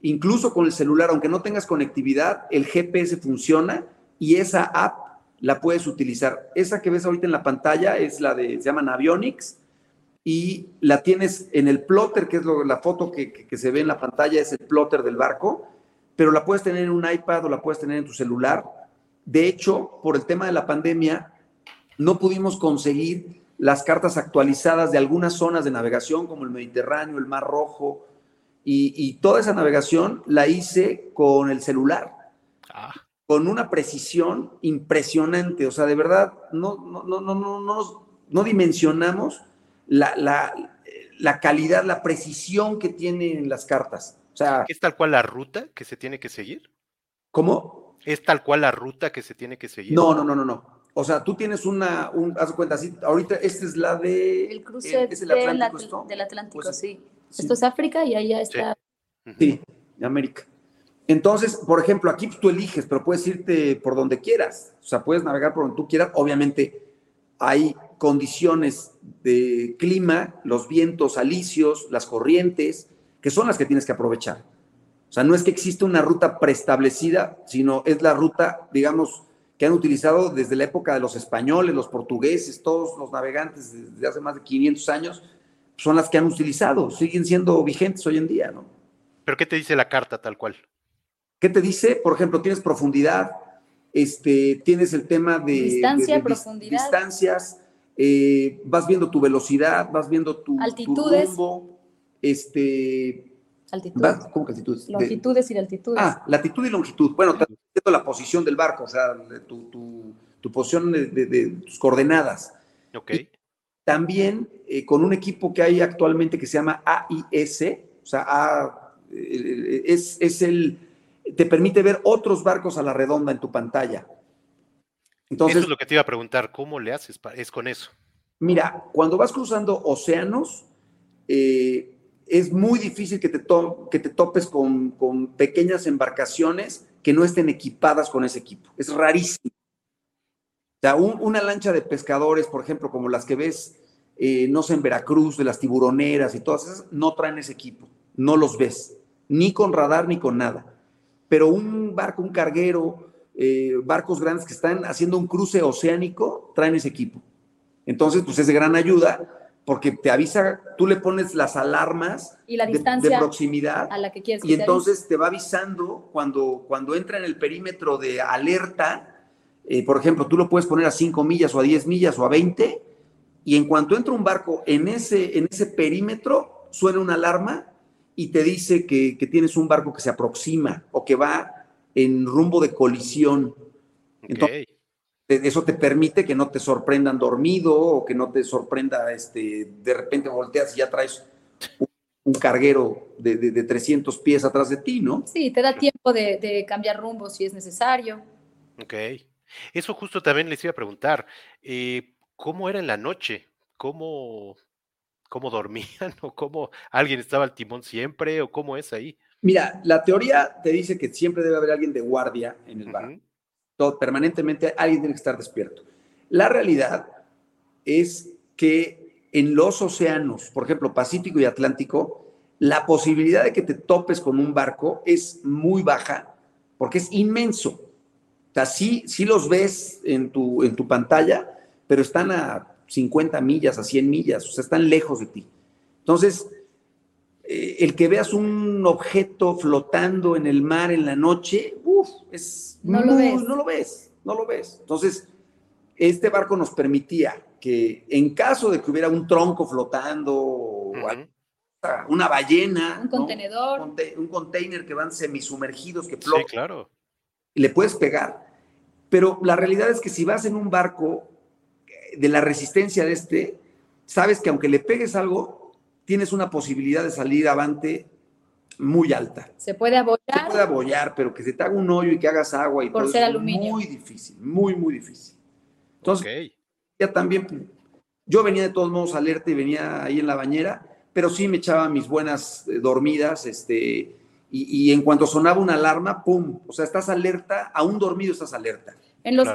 incluso con el celular, aunque no tengas conectividad, el GPS funciona y esa app la puedes utilizar. Esa que ves ahorita en la pantalla es la de, se llama Navionics, y la tienes en el plotter, que es la foto que, se ve en la pantalla, es el plotter del barco, pero la puedes tener en un iPad o la puedes tener en tu celular. De hecho, por el tema de la pandemia, no pudimos conseguir las cartas actualizadas de algunas zonas de navegación, como el Mediterráneo, el Mar Rojo, y, toda esa navegación la hice con el celular. Ah con una precisión impresionante. O sea, de verdad, no, no, no, no, no, no dimensionamos la, la, calidad, la precisión que tienen las cartas. O sea, ¿Es tal cual la ruta que se tiene que seguir? ¿Cómo? ¿Es tal cual la ruta que se tiene que seguir? No, no, no, no, no. O sea, tú tienes una, un, haz cuenta, así, ahorita esta es la de... El cruce es el Atlántico, del Atlántico, pues, sí. Esto es África y allá está... Sí, de América. Entonces, por ejemplo, aquí tú eliges, pero puedes irte por donde quieras. O sea, puedes navegar por donde tú quieras. Obviamente hay condiciones de clima, los vientos alisios, las corrientes, que son las que tienes que aprovechar. O sea, no es que exista una ruta preestablecida, sino es la ruta, digamos, que han utilizado desde la época de los españoles, los portugueses, todos los navegantes desde hace más de 500 años, son las que han utilizado, siguen siendo vigentes hoy en día, ¿no? ¿Pero qué te dice la carta tal cual? ¿Qué te dice? Por ejemplo, tienes profundidad, este, tienes el tema de, Distancia, profundidad. distancias, eh, vas viendo tu velocidad, vas viendo tu, altitudes. rumbo, este, Altitudes. ¿Cómo que altitudes? Longitudes y altitudes. Ah, latitud y longitud. Bueno, la posición del barco, o sea, tu, tu, posición de, tus coordenadas. Ok. también eh, con un equipo que hay actualmente que se llama AIS, o sea, A, eh, es, es el te permite ver otros barcos a la redonda en tu pantalla. Entonces, eso es lo que te iba a preguntar, ¿cómo le haces? Es con eso. Mira, cuando vas cruzando océanos, eh, es muy difícil que te, que te topes con, con, pequeñas embarcaciones que no estén equipadas con ese equipo. Es rarísimo. O sea, una lancha de pescadores, por ejemplo, como las que ves, eh, no sé, en Veracruz, de las tiburoneras y todas esas, no traen ese equipo. No los ves, ni con radar ni con nada. Pero un barco, un carguero, eh, barcos grandes que están haciendo un cruce oceánico, traen ese equipo. Entonces, pues es de gran ayuda porque te avisa, tú le pones las alarmas y la distancia de, proximidad a la que quieres y entonces te va avisando cuando, cuando entra en el perímetro de alerta, eh, por ejemplo, tú lo puedes poner a 5 millas o a 10 millas o a 20 y en cuanto entra un barco en ese, en ese perímetro, suena una alarma y te dice que, que tienes un barco que se aproxima o que va en rumbo de colisión. Entonces, eso te permite que no te sorprendan dormido o que no te sorprenda, este, de repente volteas y ya traes un, carguero de, de, 300 pies atrás de ti, ¿no? Sí, te da tiempo de, cambiar rumbo si es necesario. Ok. Eso justo también les iba a preguntar. Eh, ¿Cómo era en la noche? ¿Cómo, ¿Cómo dormían? ¿O cómo alguien estaba al timón siempre? ¿O cómo es ahí? Mira, la teoría te dice que siempre debe haber alguien de guardia en el barco. Todo, permanentemente alguien tiene que estar despierto. La realidad es que en los océanos, por ejemplo, Pacífico y Atlántico, la posibilidad de que te topes con un barco es muy baja porque es inmenso. O sea, sí, los ves en tu, en tu pantalla, pero están a 50 millas, a 100 millas, o sea, están lejos de ti. Entonces, eh, el que veas un objeto flotando en el mar en la noche, uff, es no lo ves. No lo ves, no lo ves. Entonces, este barco nos permitía que en caso de que hubiera un tronco flotando, una ballena, un contenedor, un container que van semisumergidos que flotan, sí, claro. le puedes pegar. Pero la realidad es que si vas en un barco de la resistencia de este, sabes que aunque le pegues algo, tienes una posibilidad de salir avante muy alta. Se puede abollar. Se puede abollar, pero que se te haga un hoyo y que hagas agua y por ser aluminio. muy difícil, muy, muy difícil. Entonces, ya también, yo venía de todos modos alerta y venía ahí en la bañera, pero sí me echaba mis buenas eh, dormidas, este, y, en cuanto sonaba una alarma, ¡pum! O sea, estás alerta, aún dormido estás alerta. En los,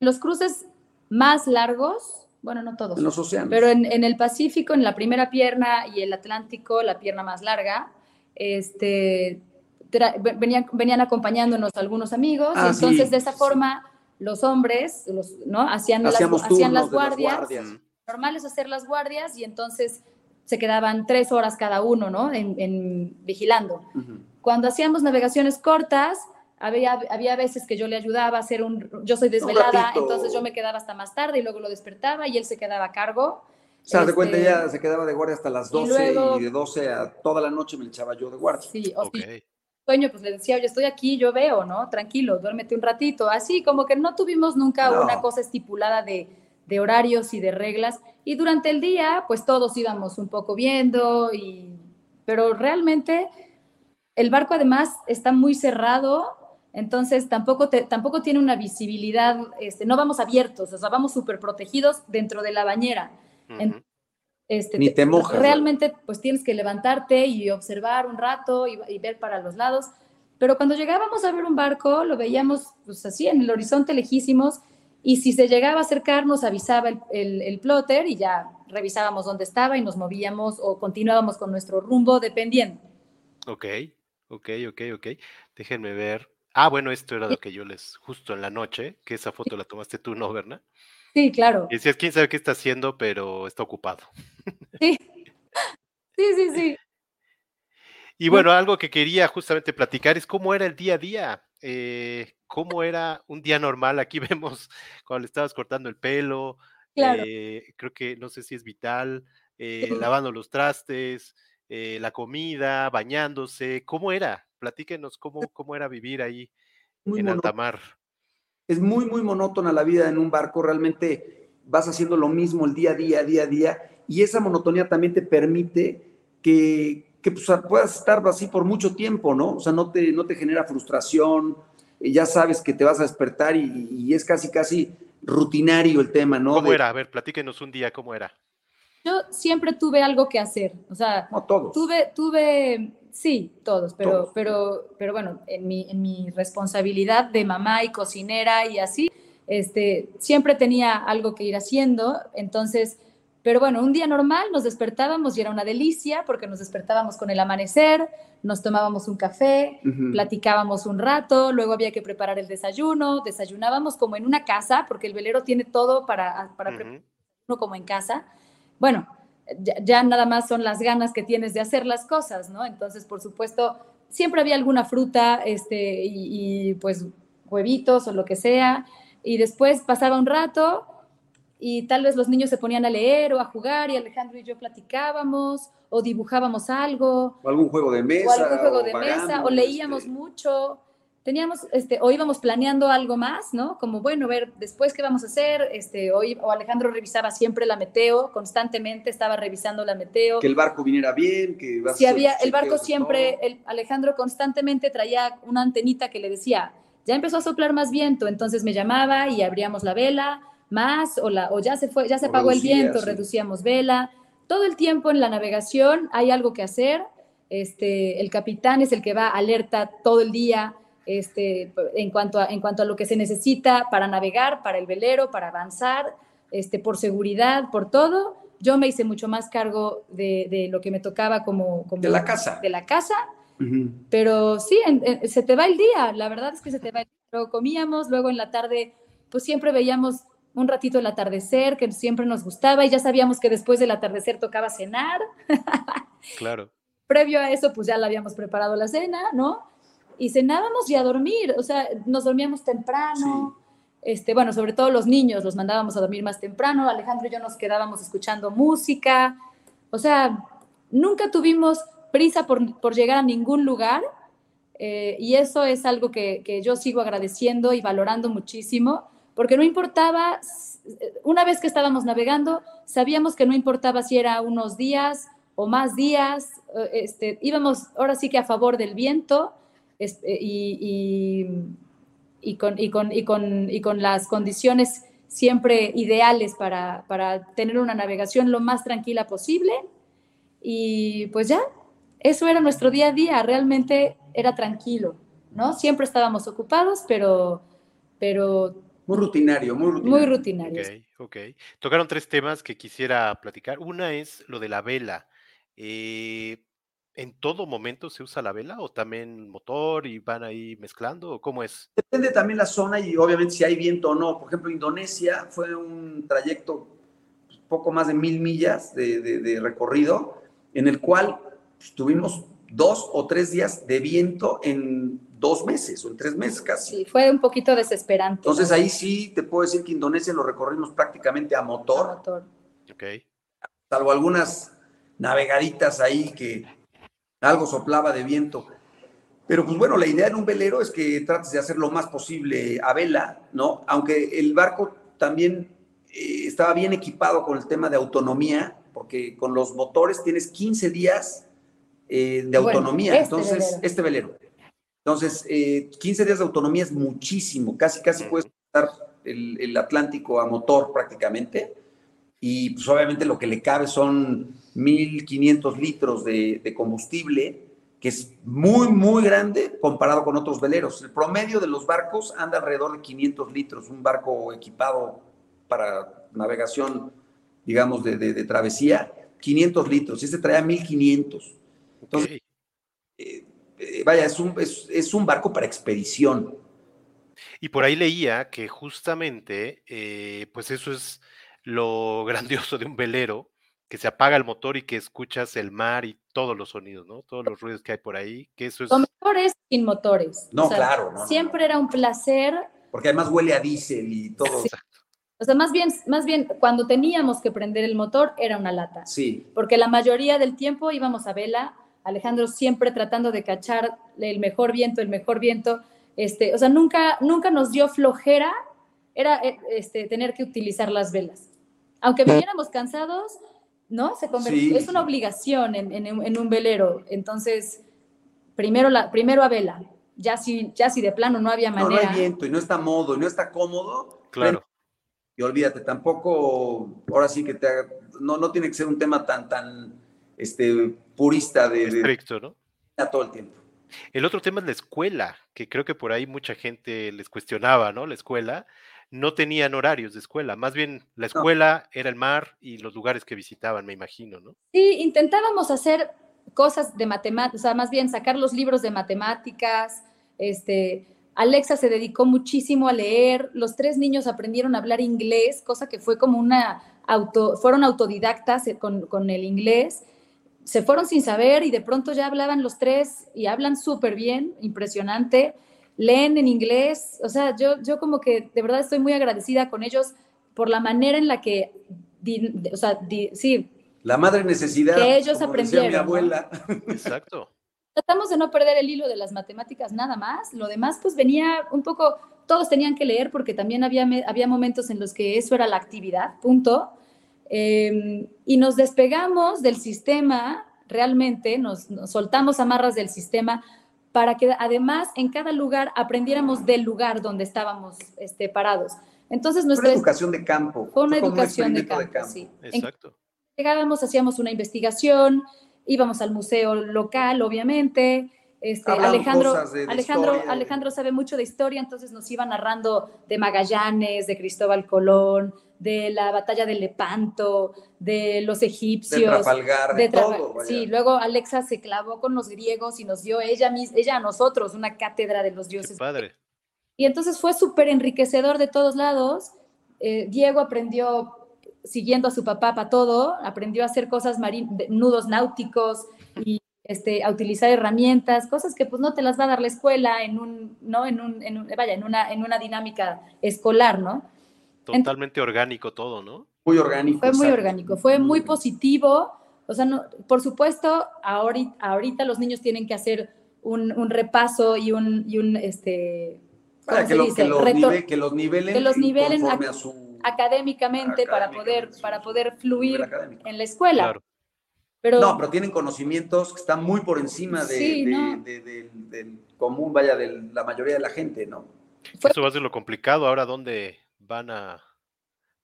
los cruces más largos, bueno, no todos. En los océanos. Pero en, el Pacífico, en la primera pierna y el Atlántico, la pierna más larga, este, venían, venían acompañándonos algunos amigos ah, entonces de esa forma los hombres los, ¿no? hacían, las, hacían las guardias, normales hacer las guardias y entonces se quedaban tres horas cada uno, ¿no? En, vigilando. Cuando hacíamos navegaciones cortas, había, había veces que yo le ayudaba a hacer un, yo soy desvelada, entonces yo me quedaba hasta más tarde y luego lo despertaba y él se quedaba a cargo. O sea, de cuenta ya se quedaba de guardia hasta las 12 y, de 12 a toda la noche me echaba yo de guardia. Sí, o sueño, pues le decía, oye, estoy aquí, yo veo, ¿no? Tranquilo, duérmete un ratito. Así, como que no tuvimos nunca una cosa estipulada de, de horarios y de reglas. Y durante el día, pues todos íbamos un poco viendo, y, pero realmente el barco además está muy cerrado entonces, tampoco, tampoco tiene una visibilidad, este, no vamos abiertos, o sea, vamos súper protegidos dentro de la bañera. Este, Ni te mojas. Realmente, pues tienes que levantarte y observar un rato y, ver para los lados. Pero cuando llegábamos a ver un barco, lo veíamos pues así en el horizonte lejísimos y si se llegaba a acercar nos avisaba el, el, el plotter y ya revisábamos dónde estaba y nos movíamos o continuábamos con nuestro rumbo dependiendo. Ok, ok, ok, ok. Déjenme ver Ah, bueno, esto era lo que yo les, justo en la noche, que esa foto la tomaste tú, ¿no, Berna? Sí, claro. Y decías, quién sabe qué está haciendo, pero está ocupado. Sí, sí, sí, sí. Y bueno, algo que quería justamente platicar es cómo era el día a día, eh, cómo era un día normal. Aquí vemos cuando le estabas cortando el pelo, eh, creo que no sé si es vital, eh, lavando los trastes, la comida, bañándose, ¿cómo era? Platíquenos cómo, cómo era vivir ahí en alta mar. Es muy, muy monótona la vida en un barco. Realmente vas haciendo lo mismo el día a día, día a día. Y esa monotonía también te permite que, que pues, puedas estar así por mucho tiempo, ¿no? O sea, no te, no te genera frustración, ya sabes que te vas a despertar y, es casi, casi rutinario el tema, ¿no? ¿Cómo era? A ver, platíquenos un día, ¿cómo era? Yo siempre tuve algo que hacer, o sea, no, todos. tuve, tuve, sí, todos, pero, pero, pero bueno, en mi, en mi responsabilidad de mamá y cocinera y así, este, siempre tenía algo que ir haciendo, entonces pero bueno, un día normal nos despertábamos y era una delicia porque nos despertábamos con el amanecer, nos tomábamos un café, platicábamos un rato, luego había que preparar el desayuno, desayunábamos como en una casa porque el velero tiene todo para, para preparar como en casa. Bueno, ya, nada más son las ganas que tienes de hacer las cosas, ¿no? Entonces, por supuesto, siempre había alguna fruta este, y, y pues huevitos o lo que sea. Y después pasaba un rato y tal vez los niños se ponían a leer o a jugar y Alejandro y yo platicábamos o dibujábamos algo. O algún juego de mesa. O algún juego de mesa, o leíamos este. mucho. Teníamos, este, o íbamos planeando algo más, ¿no? Como, bueno, ver, después qué vamos a hacer, este, hoy, o Alejandro revisaba siempre la meteo, constantemente estaba revisando la meteo. Que el barco viniera bien, que... Si había, el barco siempre, el, Alejandro constantemente traía una antenita que le decía, ya empezó a soplar más viento, entonces me llamaba y abríamos la vela, más o, la, o ya se fue, ya se apagó el viento, reducíamos vela. Todo el tiempo en la navegación hay algo que hacer. Este, el capitán es el que va alerta todo el día este, en, cuanto a, en cuanto a lo que se necesita para navegar, para el velero, para avanzar, este, por seguridad, por todo. Yo me hice mucho más cargo de, lo que me tocaba como, como, De la casa. De la casa. Pero sí, se te va el día, la verdad es que se te va el día. Luego comíamos, luego en la tarde, pues siempre veíamos un ratito el atardecer, que siempre nos gustaba y ya sabíamos que después del atardecer tocaba cenar. Claro. Previo a eso, pues ya la habíamos preparado la cena, ¿no? Y cenábamos y a dormir, o sea, nos dormíamos temprano. Este, bueno, sobre todo los niños los mandábamos a dormir más temprano, Alejandro y yo nos quedábamos escuchando música, o sea, nunca tuvimos prisa por, llegar a ningún lugar eh, y eso es algo que, que yo sigo agradeciendo y valorando muchísimo porque no importaba, una vez que estábamos navegando, sabíamos que no importaba si era unos días o más días, eh, este, íbamos ahora sí que a favor del viento este, y, y, con, y, con, y, con, y con las condiciones siempre ideales para, para tener una navegación lo más tranquila posible. Y pues ya, eso era nuestro día a día, realmente era tranquilo, ¿no? Siempre estábamos ocupados, pero, pero muy rutinario, muy rutinario. Muy rutinario. Ok, ok. Tocaron tres temas que quisiera platicar. Una es lo de la vela. Eh, ¿En todo momento se usa la vela o también motor y van ahí mezclando o cómo es? Depende también la zona y obviamente si hay viento o no. Por ejemplo, Indonesia fue un trayecto pues, poco más de mil millas de, recorrido en el cual pues, tuvimos dos o tres días de viento en dos meses o en tres meses casi. Sí, fue un poquito desesperante. Entonces ahí sí te puedo decir que Indonesia lo recorrimos prácticamente a motor. A motor. Ok. Salvo algunas navegaditas ahí que algo soplaba de viento. Pero pues bueno, la idea en un velero es que trates de hacer lo más posible a vela, ¿no? Aunque el barco también eh, estaba bien equipado con el tema de autonomía, porque con los motores tienes 15 días eh, de autonomía. Este Entonces, este velero. Entonces, 15 eh, días de autonomía es muchísimo, casi, casi puedes pasar el, Atlántico a motor prácticamente. Y pues obviamente lo que le cabe son 1.500 litros de, combustible, que es muy, muy grande comparado con otros veleros. El promedio de los barcos anda alrededor de 500 litros, un barco equipado para navegación, digamos, de, travesía, 500 litros, y este traía 1500. Entonces, eh, eh, vaya, es un, es, un barco para expedición. Y por ahí leía que justamente, eh, pues eso es lo grandioso de un velero, que se apaga el motor y que escuchas el mar y todos los sonidos, ¿no? Todos los ruidos que hay por ahí, que eso es... Con motores sin motores. No, claro. siempre era un placer. Porque además huele a diésel y todo. O sea, más bien, más bien, cuando teníamos que prender el motor era una lata. Sí. Porque la mayoría del tiempo íbamos a vela Alejandro siempre tratando de cachar el mejor viento, el mejor viento. Este, o sea, nunca, nunca nos dio flojera, era eh, este, tener que utilizar las velas. Aunque viniéramos cansados, ¿no? Se es una obligación en, un velero. Entonces, primero, la, primero a vela. Ya si, ya si de plano no había manera. No, no hay viento y no está modo y no está cómodo. Claro. Y olvídate, tampoco, ahora sí que te no, no tiene que ser un tema tan, tan este, purista de... Estricto, ¿no? A todo el tiempo. El otro tema es la escuela, que creo que por ahí mucha gente les cuestionaba, ¿no? La escuela no tenían horarios de escuela, más bien la escuela era el mar y los lugares que visitaban, me imagino, ¿no? Sí, intentábamos hacer cosas de matemáticas, o sea, más bien sacar los libros de matemáticas, este, Alexa se dedicó muchísimo a leer, los tres niños aprendieron a hablar inglés, cosa que fue como una auto, fueron autodidactas con, con el inglés, se fueron sin saber y de pronto ya hablaban los tres y hablan súper bien, impresionante leen en inglés, o sea, yo, yo como que de verdad estoy muy agradecida con ellos por la manera en la que, o sea, sí. La madre necesidad. Que ellos aprendieron. mi abuela. Exacto. Tratamos de no perder el hilo de las matemáticas nada más. Lo demás, pues venía un poco, todos tenían que leer porque también había, había momentos en los que eso era la actividad, punto. Em, y nos despegamos del sistema, realmente, nos, nos soltamos amarras del sistema para que además en cada lugar aprendiéramos del lugar donde estábamos este, parados. Entonces nuestra... Una educación de campo. Fue una educación de campo, sí. Exacto. llegábamos, hacíamos una investigación, íbamos al museo local, obviamente, este, Alejandro, Alejandro, Alejandro sabe mucho de historia, entonces nos iba narrando de Magallanes, de Cristóbal Colón, de la batalla de Lepanto, de los egipcios. De Trafalgar, de, todo. Sí, luego Alexa se clavó con los griegos y nos dio ella, ella a nosotros una cátedra de los dioses. padre. Y entonces fue súper enriquecedor de todos lados. Eh, Diego aprendió, siguiendo a su papá para todo, aprendió a hacer cosas, nudos náuticos este, a utilizar herramientas, cosas que pues no te las va a dar la escuela en un, ¿no? En un, en vaya, en una, en una dinámica escolar, ¿no? Totalmente orgánico todo, ¿no? Muy orgánico. Fue muy orgánico, fue muy positivo. O sea, no, por supuesto, ahorita, ahorita los niños tienen que hacer un, repaso y un, y un este, para que, lo, que, los nive, que, los nivelen, que los nivelen académicamente para poder, para poder fluir en la escuela. Claro no, pero tienen conocimientos que están muy por encima de, del común, vaya, de la mayoría de la gente, ¿no? Eso va a ser lo complicado. Ahora, ¿dónde van a,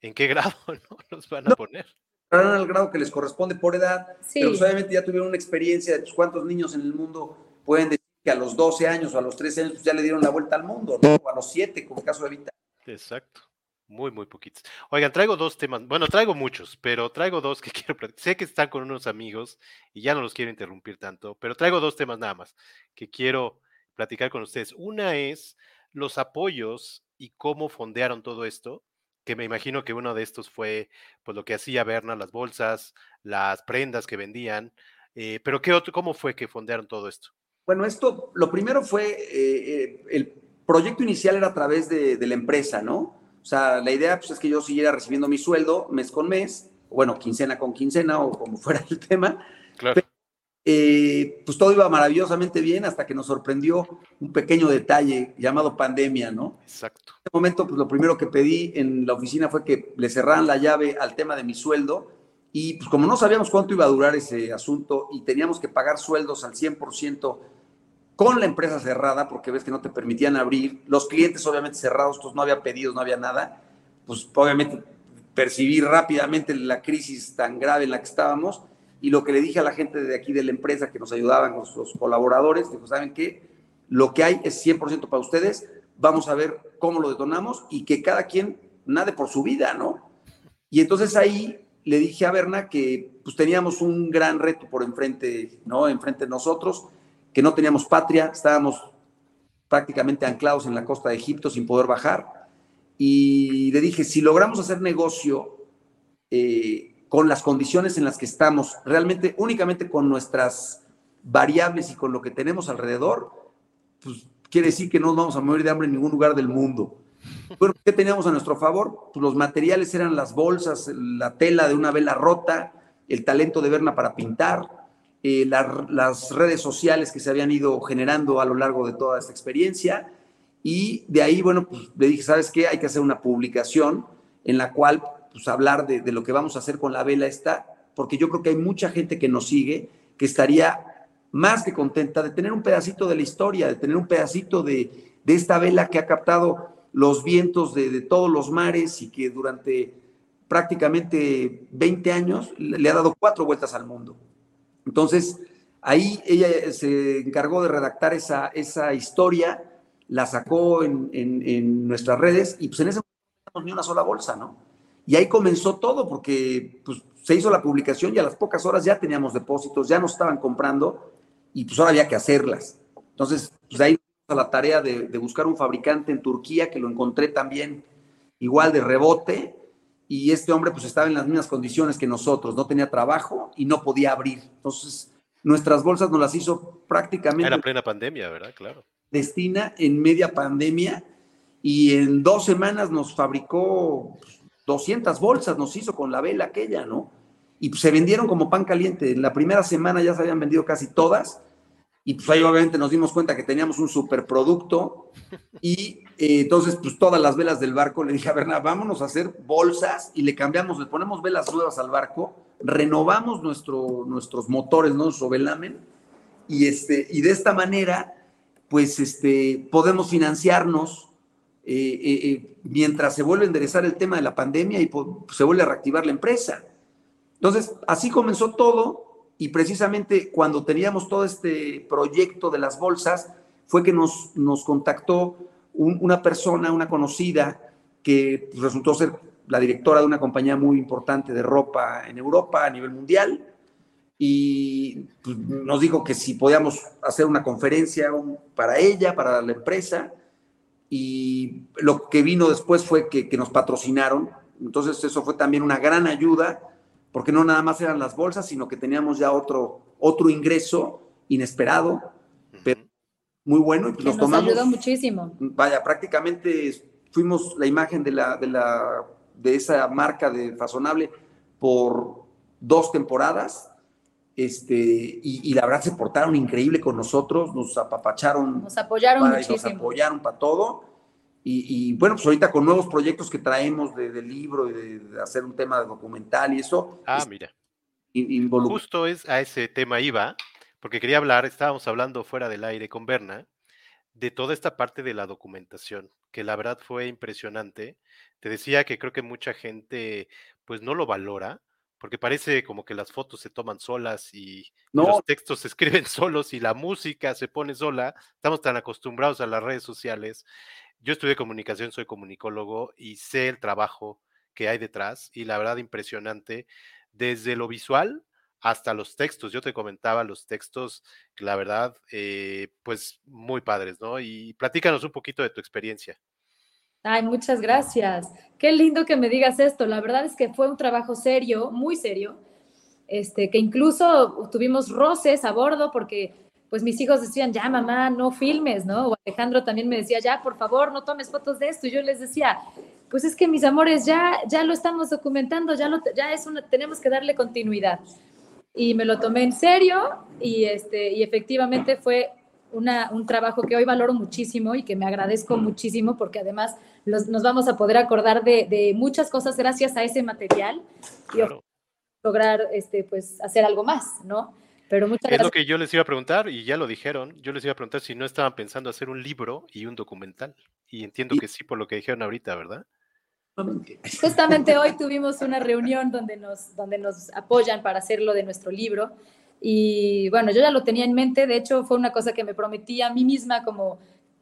en qué grado ¿no? los van a poner? Van al grado que les corresponde por edad, pero pues, obviamente ya tuvieron una experiencia de pues, cuántos niños en el mundo pueden decir que a los 12 años o a los 13 años pues, ya le dieron la vuelta al mundo, ¿no? O a los 7, como el caso de Vita. Exacto. Muy, muy poquitos. Oigan, traigo dos temas. Bueno, traigo muchos, pero traigo dos que quiero platicar. Sé que están con unos amigos y ya no los quiero interrumpir tanto, pero traigo dos temas nada más que quiero platicar con ustedes. Una es los apoyos y cómo fondearon todo esto, que me imagino que uno de estos fue pues lo que hacía Berna, las bolsas, las prendas que vendían, eh, pero ¿qué otro, cómo fue que fondearon todo esto? Bueno, esto, lo primero fue, eh, eh, el proyecto inicial era a través de, de la empresa, ¿no? O sea, la idea pues, es que yo siguiera recibiendo mi sueldo mes con mes, bueno, quincena con quincena o como fuera el tema. Claro. Eh, pues todo iba maravillosamente bien hasta que nos sorprendió un pequeño detalle llamado pandemia, ¿no? Exacto. En ese momento, pues lo primero que pedí en la oficina fue que le cerraran la llave al tema de mi sueldo y pues como no sabíamos cuánto iba a durar ese asunto y teníamos que pagar sueldos al 100% con la empresa cerrada, porque ves que no te permitían abrir, los clientes obviamente cerrados, pues no había pedidos, no había nada, pues obviamente percibí rápidamente la crisis tan grave en la que estábamos y lo que le dije a la gente de aquí de la empresa que nos ayudaban, los colaboradores, dijo, ¿saben qué? Lo que hay es 100% para ustedes, vamos a ver cómo lo detonamos y que cada quien nade por su vida, ¿no? Y entonces ahí le dije a Berna que pues teníamos un gran reto por enfrente, ¿no? Enfrente de nosotros, que no teníamos patria, estábamos prácticamente anclados en la costa de Egipto sin poder bajar. Y le dije, si logramos hacer negocio eh, con las condiciones en las que estamos, realmente únicamente con nuestras variables y con lo que tenemos alrededor, pues quiere decir que no nos vamos a morir de hambre en ningún lugar del mundo. Bueno, ¿qué teníamos a nuestro favor? Pues los materiales eran las bolsas, la tela de una vela rota, el talento de Berna para pintar, eh, las redes sociales que se habían ido generando a lo largo de toda esta experiencia. Y de ahí, bueno, pues le dije, ¿sabes qué? Hay que hacer una publicación en la cual, pues hablar de, lo que vamos a hacer con la vela esta, porque yo creo que hay mucha gente que nos sigue que estaría más que contenta de tener un pedacito de la historia, de tener un pedacito de, de esta vela que ha captado los vientos de, todos los mares y que durante prácticamente 20 años le ha dado cuatro vueltas al mundo. Entonces, ahí ella se encargó de redactar esa, esa historia, la sacó en, en, nuestras redes y pues en ese momento no ni una sola bolsa, ¿no? Y ahí comenzó todo porque pues, se hizo la publicación y a las pocas horas ya teníamos depósitos, ya nos estaban comprando y pues ahora había que hacerlas. Entonces, pues ahí a la tarea de, de, buscar un fabricante en Turquía, que lo encontré también igual de rebote, y este hombre pues estaba en las mismas condiciones que nosotros, no tenía trabajo y no podía abrir. Entonces, nuestras bolsas nos las hizo prácticamente... Era plena pandemia, ¿verdad? Claro. Destina en media pandemia y en dos semanas nos fabricó 200 bolsas, nos hizo con la vela aquella, ¿no? Y pues, se vendieron como pan caliente. En la primera semana ya se habían vendido casi todas y pues ahí obviamente nos dimos cuenta que teníamos un superproducto y eh, entonces pues todas las velas del barco le dije a Bernard, vámonos a hacer bolsas y le cambiamos, le ponemos velas nuevas al barco, renovamos nuestro, nuestros motores, ¿no? nuestro velamen y, este, y de esta manera pues este, podemos financiarnos eh, eh, mientras se vuelve a enderezar el tema de la pandemia y se vuelve a reactivar la empresa. Entonces, así comenzó todo y precisamente cuando teníamos todo este proyecto de las bolsas, fue que nos, nos contactó un, una persona, una conocida, que resultó ser la directora de una compañía muy importante de ropa en Europa a nivel mundial, y pues, nos dijo que si podíamos hacer una conferencia para ella, para la empresa, y lo que vino después fue que nos patrocinaron, entonces eso fue también una gran ayuda porque no nada más eran las bolsas, sino que teníamos ya otro, otro ingreso inesperado, pero muy bueno. Y pues nos, nos ayudó muchísimo. Vaya, prácticamente fuimos la imagen de, la, de, la, de esa marca de Fasonable por dos temporadas. Este, y, y, la verdad se portaron increíble con nosotros, nos apapacharon. Nos apoyaron para, muchísimo. Nos apoyaron para todo. Y, y, bueno, pues ahorita con nuevos proyectos que traemos de, de libro y de, de, hacer un tema de documental y eso. Ah, es, mira. Justo es a ese tema iba, porque quería hablar, estábamos hablando fuera del aire con Berna, de toda esta parte de la documentación, que la verdad fue impresionante. Te decía que creo que mucha gente pues no lo valora, porque parece como que las fotos se toman solas y, no. y, los textos se escriben solos y la música se pone sola. Estamos tan acostumbrados a las redes sociales yo estudié comunicación, soy comunicólogo y sé el trabajo que hay detrás y la verdad impresionante, desde lo visual hasta los textos. Yo te comentaba los textos, la verdad, eh, pues muy padres, ¿no? Y platícanos un poquito de tu experiencia. Ay, muchas gracias. Qué lindo que me digas esto. La verdad es que fue un trabajo serio, muy serio, este, que incluso tuvimos roces a bordo porque pues mis hijos decían, ya mamá, no filmes, ¿no? O Alejandro también me decía, ya, por favor, no tomes fotos de esto. Y yo les decía, pues es que mis amores, ya, ya lo estamos documentando, ya, lo, ya es una, tenemos que darle continuidad. Y me lo tomé en serio y, este, y efectivamente fue una, un trabajo que hoy valoro muchísimo y que me agradezco muchísimo porque además los, nos vamos a poder acordar de, de, muchas cosas gracias a ese material claro. y lograr este, pues, hacer algo más, ¿no? Pero muchas es gracias. lo que yo les iba a preguntar y ya lo dijeron. Yo les iba a preguntar si no estaban pensando hacer un libro y un documental. Y entiendo que sí por lo que dijeron ahorita, ¿verdad? Justamente hoy tuvimos una reunión donde nos, donde nos apoyan para hacerlo de nuestro libro. Y bueno, yo ya lo tenía en mente. De hecho, fue una cosa que me prometí a mí misma como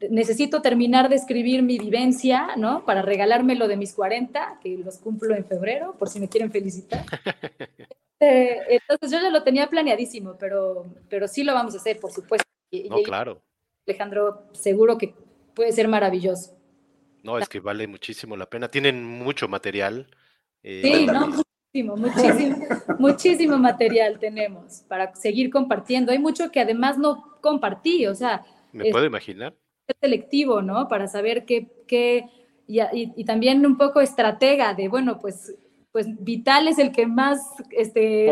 necesito terminar de escribir mi vivencia, ¿no? Para regalármelo de mis 40, que los cumplo en febrero, por si me quieren felicitar. Eh, entonces yo ya lo tenía planeadísimo, pero, pero sí lo vamos a hacer, por supuesto. Y, no, y, claro. Alejandro, seguro que puede ser maravilloso. No, es que vale muchísimo la pena. Tienen mucho material. Eh, sí, no, muchísimo, muchísimo, muchísimo material tenemos para seguir compartiendo. Hay mucho que además no compartí, o sea. Me es, puedo imaginar. Es selectivo, ¿no? Para saber qué, qué y, y, y también un poco estratega de, bueno, pues pues Vital es el que más, este,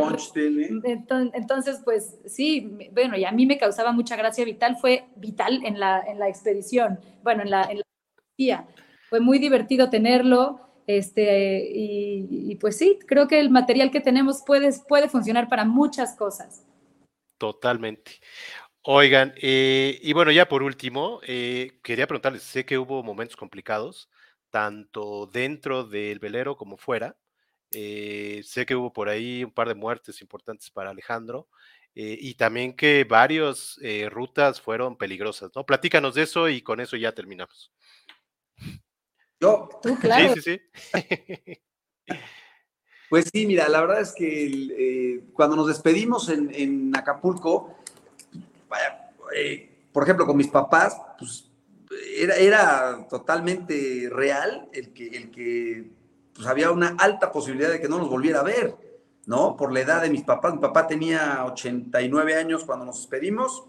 entonces, pues sí, bueno, y a mí me causaba mucha gracia Vital, fue Vital en la, en la expedición, bueno, en la, en la fue muy divertido tenerlo Este, y, pues sí, creo que el material que tenemos puede, puede funcionar para muchas cosas. Totalmente. Oigan, eh, y bueno, ya por último, eh, quería preguntarles, sé que hubo momentos complicados, tanto dentro del velero como fuera. Eh, sé que hubo por ahí un par de muertes importantes para Alejandro y también que varias rutas fueron peligrosas, ¿no? Platícanos de eso y con eso ya terminamos. Yo. Tú, claro. Sí, sí, sí. Pues sí, mira, la verdad es que cuando nos despedimos en Acapulco, vaya, eh, por ejemplo, con mis papás, pues era, era totalmente real el que, el que pues, había una alta posibilidad de que no nos volviera a ver, ¿no? Por la edad de mis papás. Mi papá tenía 89 años cuando nos despedimos.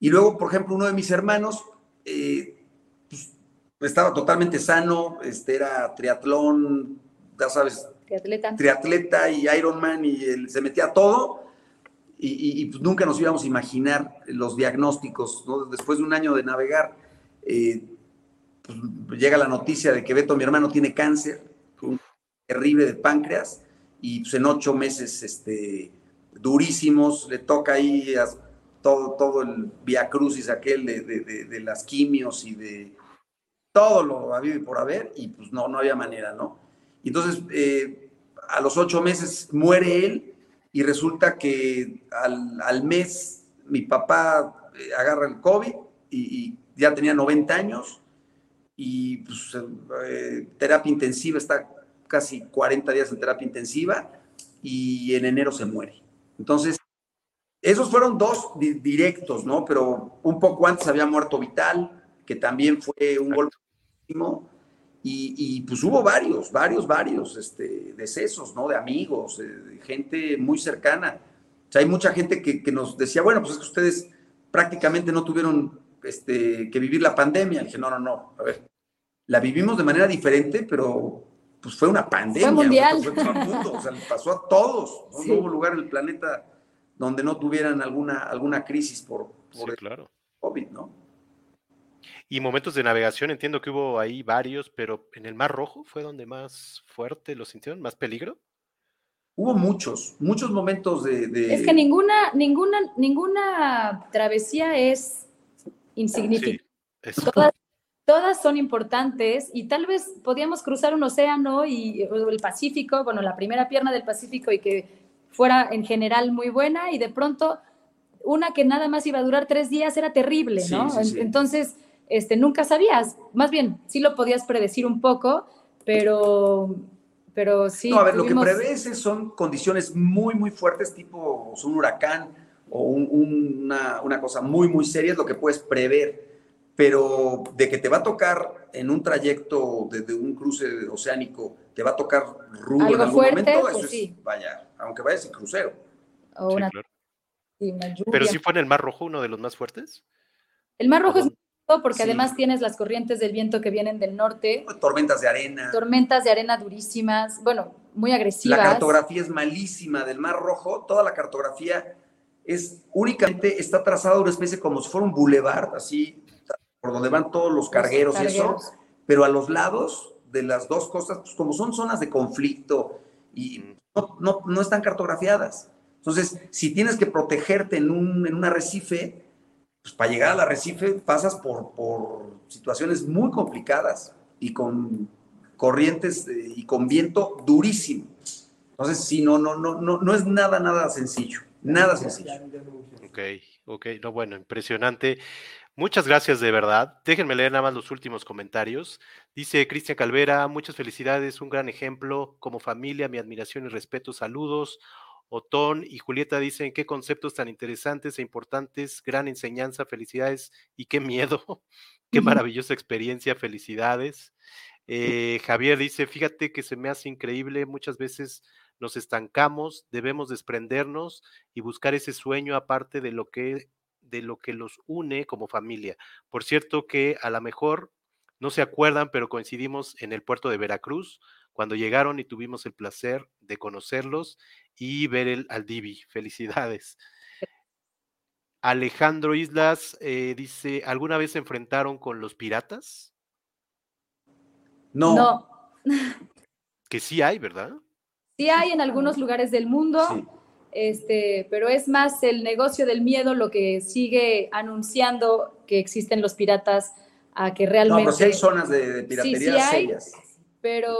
Y luego, por ejemplo, uno de mis hermanos eh, pues, estaba totalmente sano, este, era triatlón, ya sabes, triatleta, triatleta y Ironman y él, se metía a todo y, pues nunca nos íbamos a imaginar los diagnósticos. ¿no? Después de un año de navegar, eh, pues, llega la noticia de que Beto, mi hermano, tiene cáncer, terrible de páncreas, y pues en ocho meses este, durísimos, le toca ahí todo, todo el via crucis aquel de, de, las quimios y de todo lo habido y por haber, y pues no, no había manera, ¿no? entonces, eh, a los ocho meses muere él, y resulta que al, mes mi papá eh, agarra el COVID y, ya tenía 90 años y pues, eh, terapia intensiva, está casi 40 días en terapia intensiva y en enero se muere. Entonces, esos fueron dos directos, ¿no? Pero un poco antes había muerto Vital, que también fue un golpe y, pues hubo varios, varios, varios este, decesos, ¿no? De amigos, de gente muy cercana. O sea, hay mucha gente que, nos decía, bueno, pues es que ustedes prácticamente no tuvieron este, que vivir la pandemia. Y dije, no, no, no, a ver, la vivimos de manera diferente, pero pues fue una pandemia. Fue mundial. o sea, le pasó a todos. ¿no? hubo lugar en el planeta donde no tuvieran alguna, alguna crisis por, por claro. COVID, ¿no? Y momentos de navegación, entiendo que hubo ahí varios, pero en el Mar Rojo fue donde más fuerte lo sintieron, más peligro. Hubo muchos, muchos momentos de. Es que ninguna, ninguna, ninguna travesía es insignificante. todas, son importantes y tal vez podíamos cruzar un océano y el Pacífico, bueno, la primera pierna del Pacífico y que fuera en general muy buena y de pronto una que nada más iba a durar tres días era terrible, ¿no? Entonces este, nunca sabías, más bien, sí lo podías predecir un poco, pero, pero sí. No, a ver, lo que prevés son condiciones muy, muy fuertes, tipo un huracán o una, una, cosa muy, muy seria, es lo que puedes prever. Pero de que te va a tocar en un trayecto desde un cruce oceánico, te va a tocar rudo en algún momento, eso pues sí. vaya, aunque vayas en crucero. Pero sí fue en el Mar Rojo uno de los más fuertes. El Mar Rojo es porque además tienes las corrientes del viento que vienen del norte. Tormentas de arena. Tormentas de arena durísimas, bueno, muy agresivas. La cartografía es malísima del Mar Rojo, toda la cartografía es únicamente, está trazada una especie como si fuera un boulevard, así, por donde van todos los cargueros, y eso, pero a los lados de las dos costas, pues como son zonas de conflicto y no, no, están cartografiadas. Entonces, si tienes que protegerte en un, en un arrecife, pues para llegar al arrecife pasas por, por situaciones muy complicadas y con corrientes eh, y con viento durísimo. Entonces, sí, no, no, no, no, no es nada, nada sencillo, nada sencillo. Ok, ok, no, bueno, impresionante. Muchas gracias de verdad. Déjenme leer nada más los últimos comentarios. Dice Cristian Calvera, muchas felicidades, un gran ejemplo. Como familia, mi admiración y respeto. Saludos. Otón y Julieta dicen qué conceptos tan interesantes e importantes, gran enseñanza, felicidades y qué miedo, qué maravillosa experiencia, felicidades. Eh, Javier dice, fíjate que se me hace increíble, muchas veces nos estancamos, debemos desprendernos y buscar ese sueño aparte de lo que de lo que los une como familia. Por cierto que a lo mejor no se acuerdan, pero coincidimos en el puerto de Veracruz cuando llegaron y tuvimos el placer de conocerlos y ver el, al Divi. Felicidades. Alejandro Islas eh, dice, ¿alguna vez se enfrentaron con los piratas? No. que sí hay, ¿verdad? Sí hay en algunos lugares del mundo, este, pero es más el negocio del miedo lo que sigue anunciando que existen los piratas a que realmente... No, pero sí hay zonas de, piratería serias. Pero,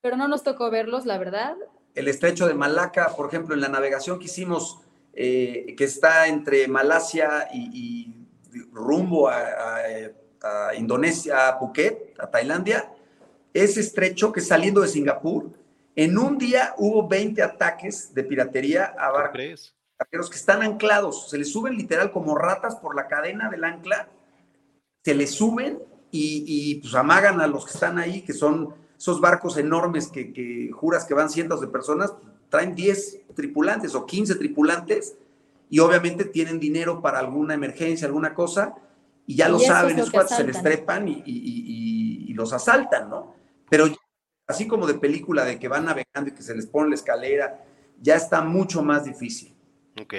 pero no nos tocó verlos, la verdad. El estrecho de Malaca, por ejemplo, en la navegación que hicimos, eh, que está entre Malasia y, rumbo a, a, Indonesia, a Phuket, a Tailandia, ese estrecho que saliendo de Singapur, en un día hubo 20 ataques de piratería a barcos que están anclados, se les suben literal como ratas por la cadena del ancla, se les suben y, pues amagan a los que están ahí, que son esos barcos enormes que, juras que van cientos de personas, traen 10 tripulantes o 15 tripulantes y obviamente tienen dinero para alguna emergencia, alguna cosa, y ya lo saben, esos cuates se les trepan y, y, los asaltan, ¿no? Pero así como de película de que van navegando y que se les pone la escalera, ya está mucho más difícil. Ok.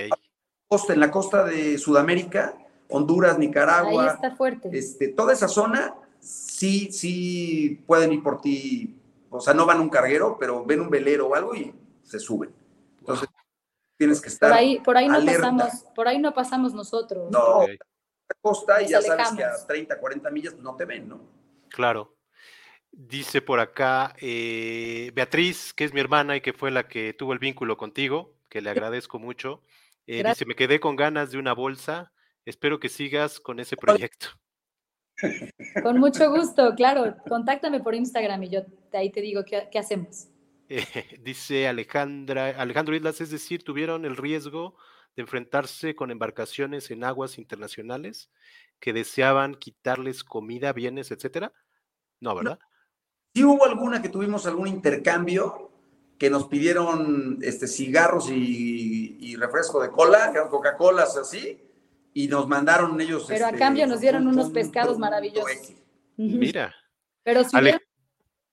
En la costa de Sudamérica, Honduras, Nicaragua. Ahí está fuerte. Este, toda esa zona, sí, sí pueden ir por ti. O sea, no van un carguero, pero ven un velero o algo y se suben. Entonces, tienes que estar. Por ahí, por ahí no pasamos, por ahí no pasamos nosotros. No, la costa y ya sabes que a 30, 40 millas no te ven, ¿no? Claro. Dice por acá eh, Beatriz, que es mi hermana y que fue la que tuvo el vínculo contigo, que le agradezco mucho. Eh, dice, me quedé con ganas de una bolsa. Espero que sigas con ese proyecto. Con mucho gusto, claro. Contáctame por Instagram y yo ahí te digo qué, hacemos. dice Alejandra, Alejandro Islas, es decir, tuvieron el riesgo de enfrentarse con embarcaciones en aguas internacionales que deseaban quitarles comida, bienes, etcétera. No, ¿verdad? Sí hubo alguna que tuvimos algún intercambio que nos pidieron este, cigarros y, refresco de cola, que eran Coca-Colas así, y nos mandaron ellos. Pero a este, cambio nos dieron unos pescados maravillosos. Mira. Pero si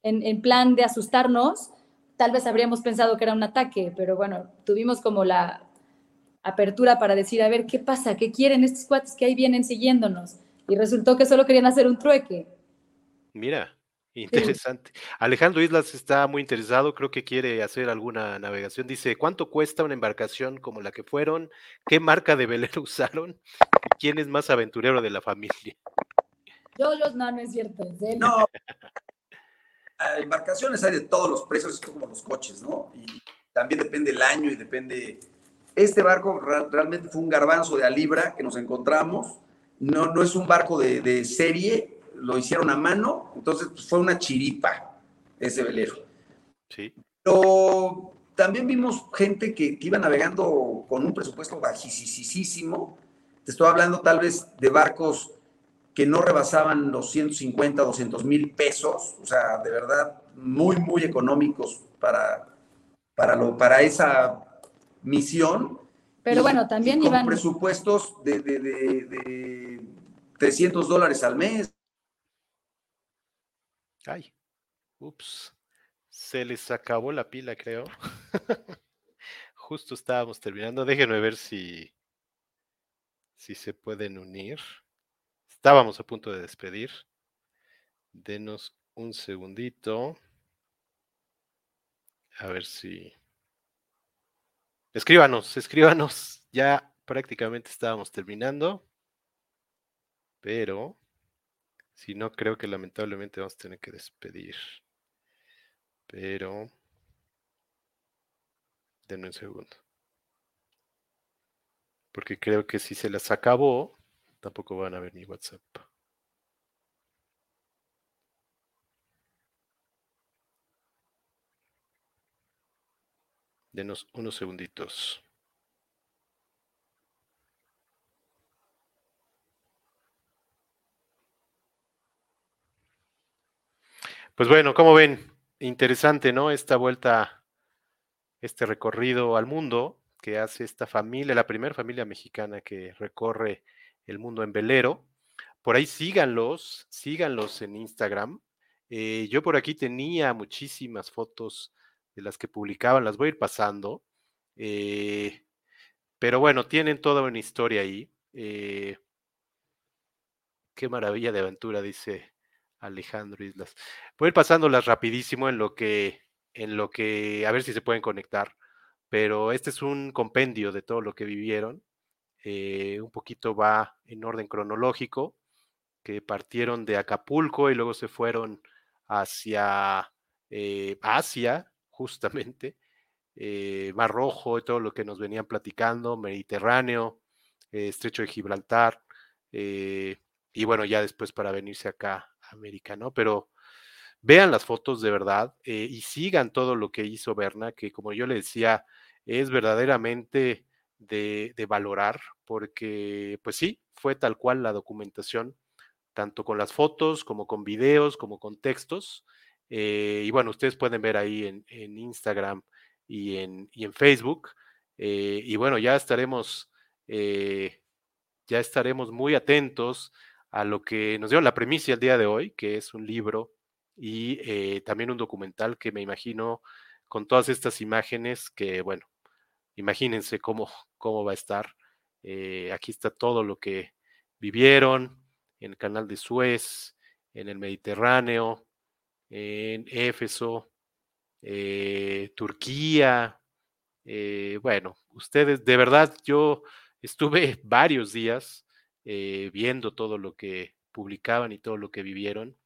en, en plan de asustarnos, tal vez habríamos pensado que era un ataque, pero bueno, tuvimos como la apertura para decir, a ver, ¿qué pasa? ¿Qué quieren estos cuates que ahí vienen siguiéndonos? Y resultó que solo querían hacer un trueque. Mira. Interesante. Alejandro Islas está muy interesado, creo que quiere hacer alguna navegación. Dice, ¿cuánto cuesta una embarcación como la que fueron? ¿Qué marca de velero usaron? ¿Quién es más aventurero de la familia? Yo, yo, no, no es cierto. no. embarcaciones hay de todos los precios, es como los coches, ¿no? Y también depende el año y depende... Este barco realmente fue un garbanzo de a libra que nos encontramos. No, no es un barco de, de serie, lo hicieron a mano, entonces pues, fue una chiripa ese velero. Sí. Pero también vimos gente que, iba navegando con un presupuesto bajísimo. Te estoy hablando tal vez de barcos que no rebasaban los 150, 200 mil pesos, o sea, de verdad, muy, muy económicos para, para, lo, para esa misión. Pero bueno, también con iban... presupuestos de, de, de, de 300 dólares al mes, Ay, ups, se les acabó la pila, creo. Justo estábamos terminando. Déjenme ver si, si se pueden unir. Estábamos a punto de despedir. Denos un segundito. A ver si. Escríbanos, escríbanos. Ya prácticamente estábamos terminando. Pero si no, creo que lamentablemente vamos a tener que despedir. Pero... Denme un segundo. Porque creo que si se las acabó, tampoco van a ver mi WhatsApp. Denos unos segunditos. Pues bueno, como ven, interesante, ¿no? Esta vuelta, este recorrido al mundo que hace esta familia, la primera familia mexicana que recorre el mundo en velero. Por ahí síganlos, síganlos en Instagram. Eh, yo por aquí tenía muchísimas fotos de las que publicaban, las voy a ir pasando. Eh, pero bueno, tienen toda una historia ahí. Eh, qué maravilla de aventura, dice Alejandro Islas. Voy a ir pasándolas rapidísimo en lo que, en lo que, a ver si se pueden conectar, pero este es un compendio de todo lo que vivieron. Eh, un poquito va en orden cronológico, que partieron de Acapulco y luego se fueron hacia eh, Asia, justamente, eh, Mar Rojo y todo lo que nos venían platicando, Mediterráneo, Estrecho de Gibraltar, y bueno, ya después para venirse acá América, ¿no? Pero vean las fotos de verdad eh, y sigan todo lo que hizo Berna, que como yo le decía, es verdaderamente de, valorar, porque pues sí, fue tal cual la documentación, tanto con las fotos como con videos, como con textos. Eh, y bueno, ustedes pueden ver ahí en, Instagram y en, y en Facebook. Eh, y bueno, ya estaremos, ya estaremos muy atentos a lo que nos dio la premisa el día de hoy, que es un libro y eh, también un documental que me imagino con todas estas imágenes que, bueno, imagínense cómo, cómo va a estar. Eh, aquí está todo lo que vivieron en el canal de Suez, en el Mediterráneo, en Éfeso, eh, Turquía. bueno, ustedes, de verdad, yo estuve varios días eh, viendo todo lo que publicaban y todo lo que vivieron.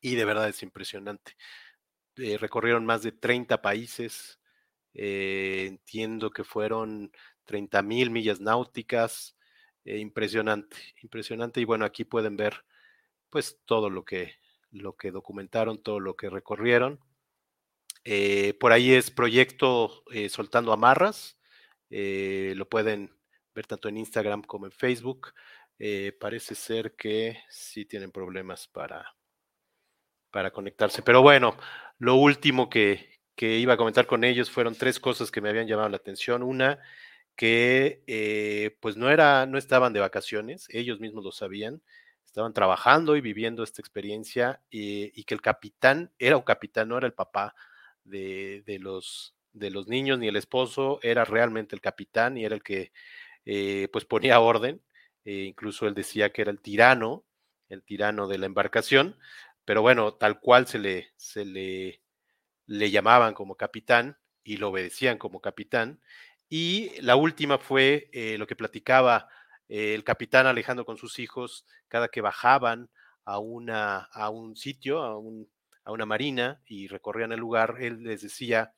Y de verdad es impresionante. Eh, recorrieron más de 30 países. Eh, entiendo que fueron 30 mil millas náuticas. impresionante, impresionante. Y bueno, aquí pueden ver pues todo lo que, lo que documentaron, todo lo que recorrieron. por ahí es proyecto Soltando Amarras. lo pueden tanto en Instagram como en Facebook. Eh, parece ser que sí tienen problemas para, para conectarse. Pero bueno, lo último que, iba a comentar con ellos fueron tres cosas que me habían llamado la atención. Una, que eh, pues no, era, no estaban de vacaciones, ellos mismos lo sabían, estaban trabajando y viviendo esta experiencia y, que el capitán era un capitán, no era el papá de, los, de los niños ni el esposo, era realmente el capitán y era el que eh, pues ponía orden, eh, incluso él decía que era el tirano, el tirano de la embarcación, pero bueno, tal cual se le, se le, le llamaban como capitán y lo obedecían como capitán. Y la última fue eh, lo que platicaba el capitán Alejandro con sus hijos cada que bajaban a, una, a un sitio, a, a una marina y recorrían el lugar, él les decía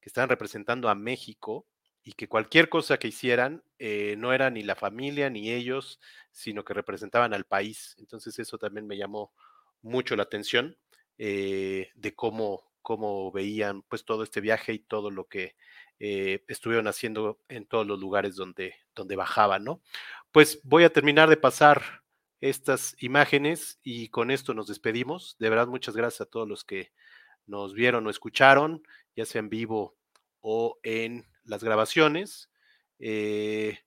que estaban representando a México y que cualquier cosa que hicieran eh, no era ni la familia ni ellos, sino que representaban al país. Entonces eso también me llamó mucho la atención eh, de cómo, cómo veían pues todo este viaje y todo lo que eh, estuvieron haciendo en todos los lugares donde, donde bajaban, ¿no? Pues voy a terminar de pasar estas imágenes y con esto nos despedimos. De verdad, muchas gracias a todos los que nos vieron o escucharon, ya sea en vivo o en las grabaciones. Eh,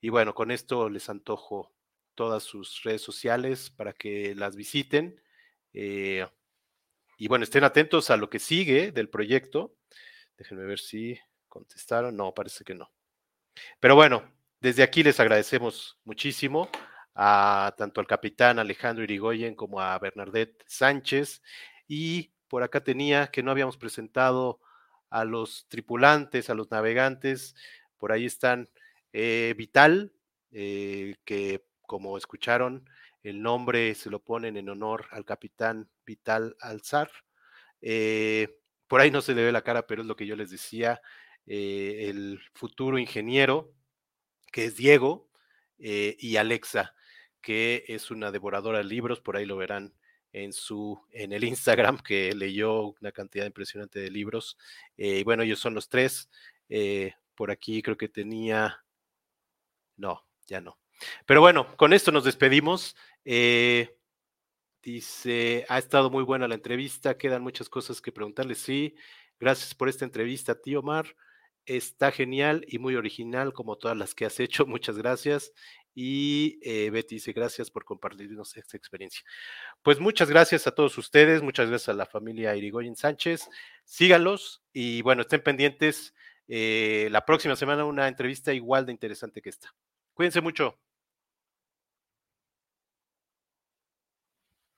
y bueno, con esto les antojo todas sus redes sociales para que las visiten. Eh, y bueno, estén atentos a lo que sigue del proyecto. Déjenme ver si contestaron. No, parece que no. Pero bueno, desde aquí les agradecemos muchísimo a tanto al capitán Alejandro Irigoyen como a Bernadette Sánchez. Y por acá tenía que no habíamos presentado a los tripulantes, a los navegantes. Por ahí están eh, Vital, eh, que como escucharon, el nombre se lo ponen en honor al capitán Vital Alzar. Eh, por ahí no se le ve la cara, pero es lo que yo les decía. el futuro ingeniero, que es Diego, y Alexa, que es una devoradora de libros, por ahí lo verán en su en el Instagram que leyó una cantidad impresionante de libros. Eh, y bueno, ellos son los tres. Eh, por aquí creo que tenía. No, ya no. Pero bueno, con esto nos despedimos. Eh, dice, ha estado muy buena la entrevista, quedan muchas cosas que preguntarle. Sí, gracias por esta entrevista, tío Omar. Está genial y muy original como todas las que has hecho. Muchas gracias. Y eh, Betty dice, gracias por compartirnos esta experiencia. Pues muchas gracias a todos ustedes, muchas gracias a la familia Irigoyen Sánchez. Síganlos y bueno, estén pendientes. Eh, la próxima semana una entrevista igual de interesante que esta. Cuídense mucho.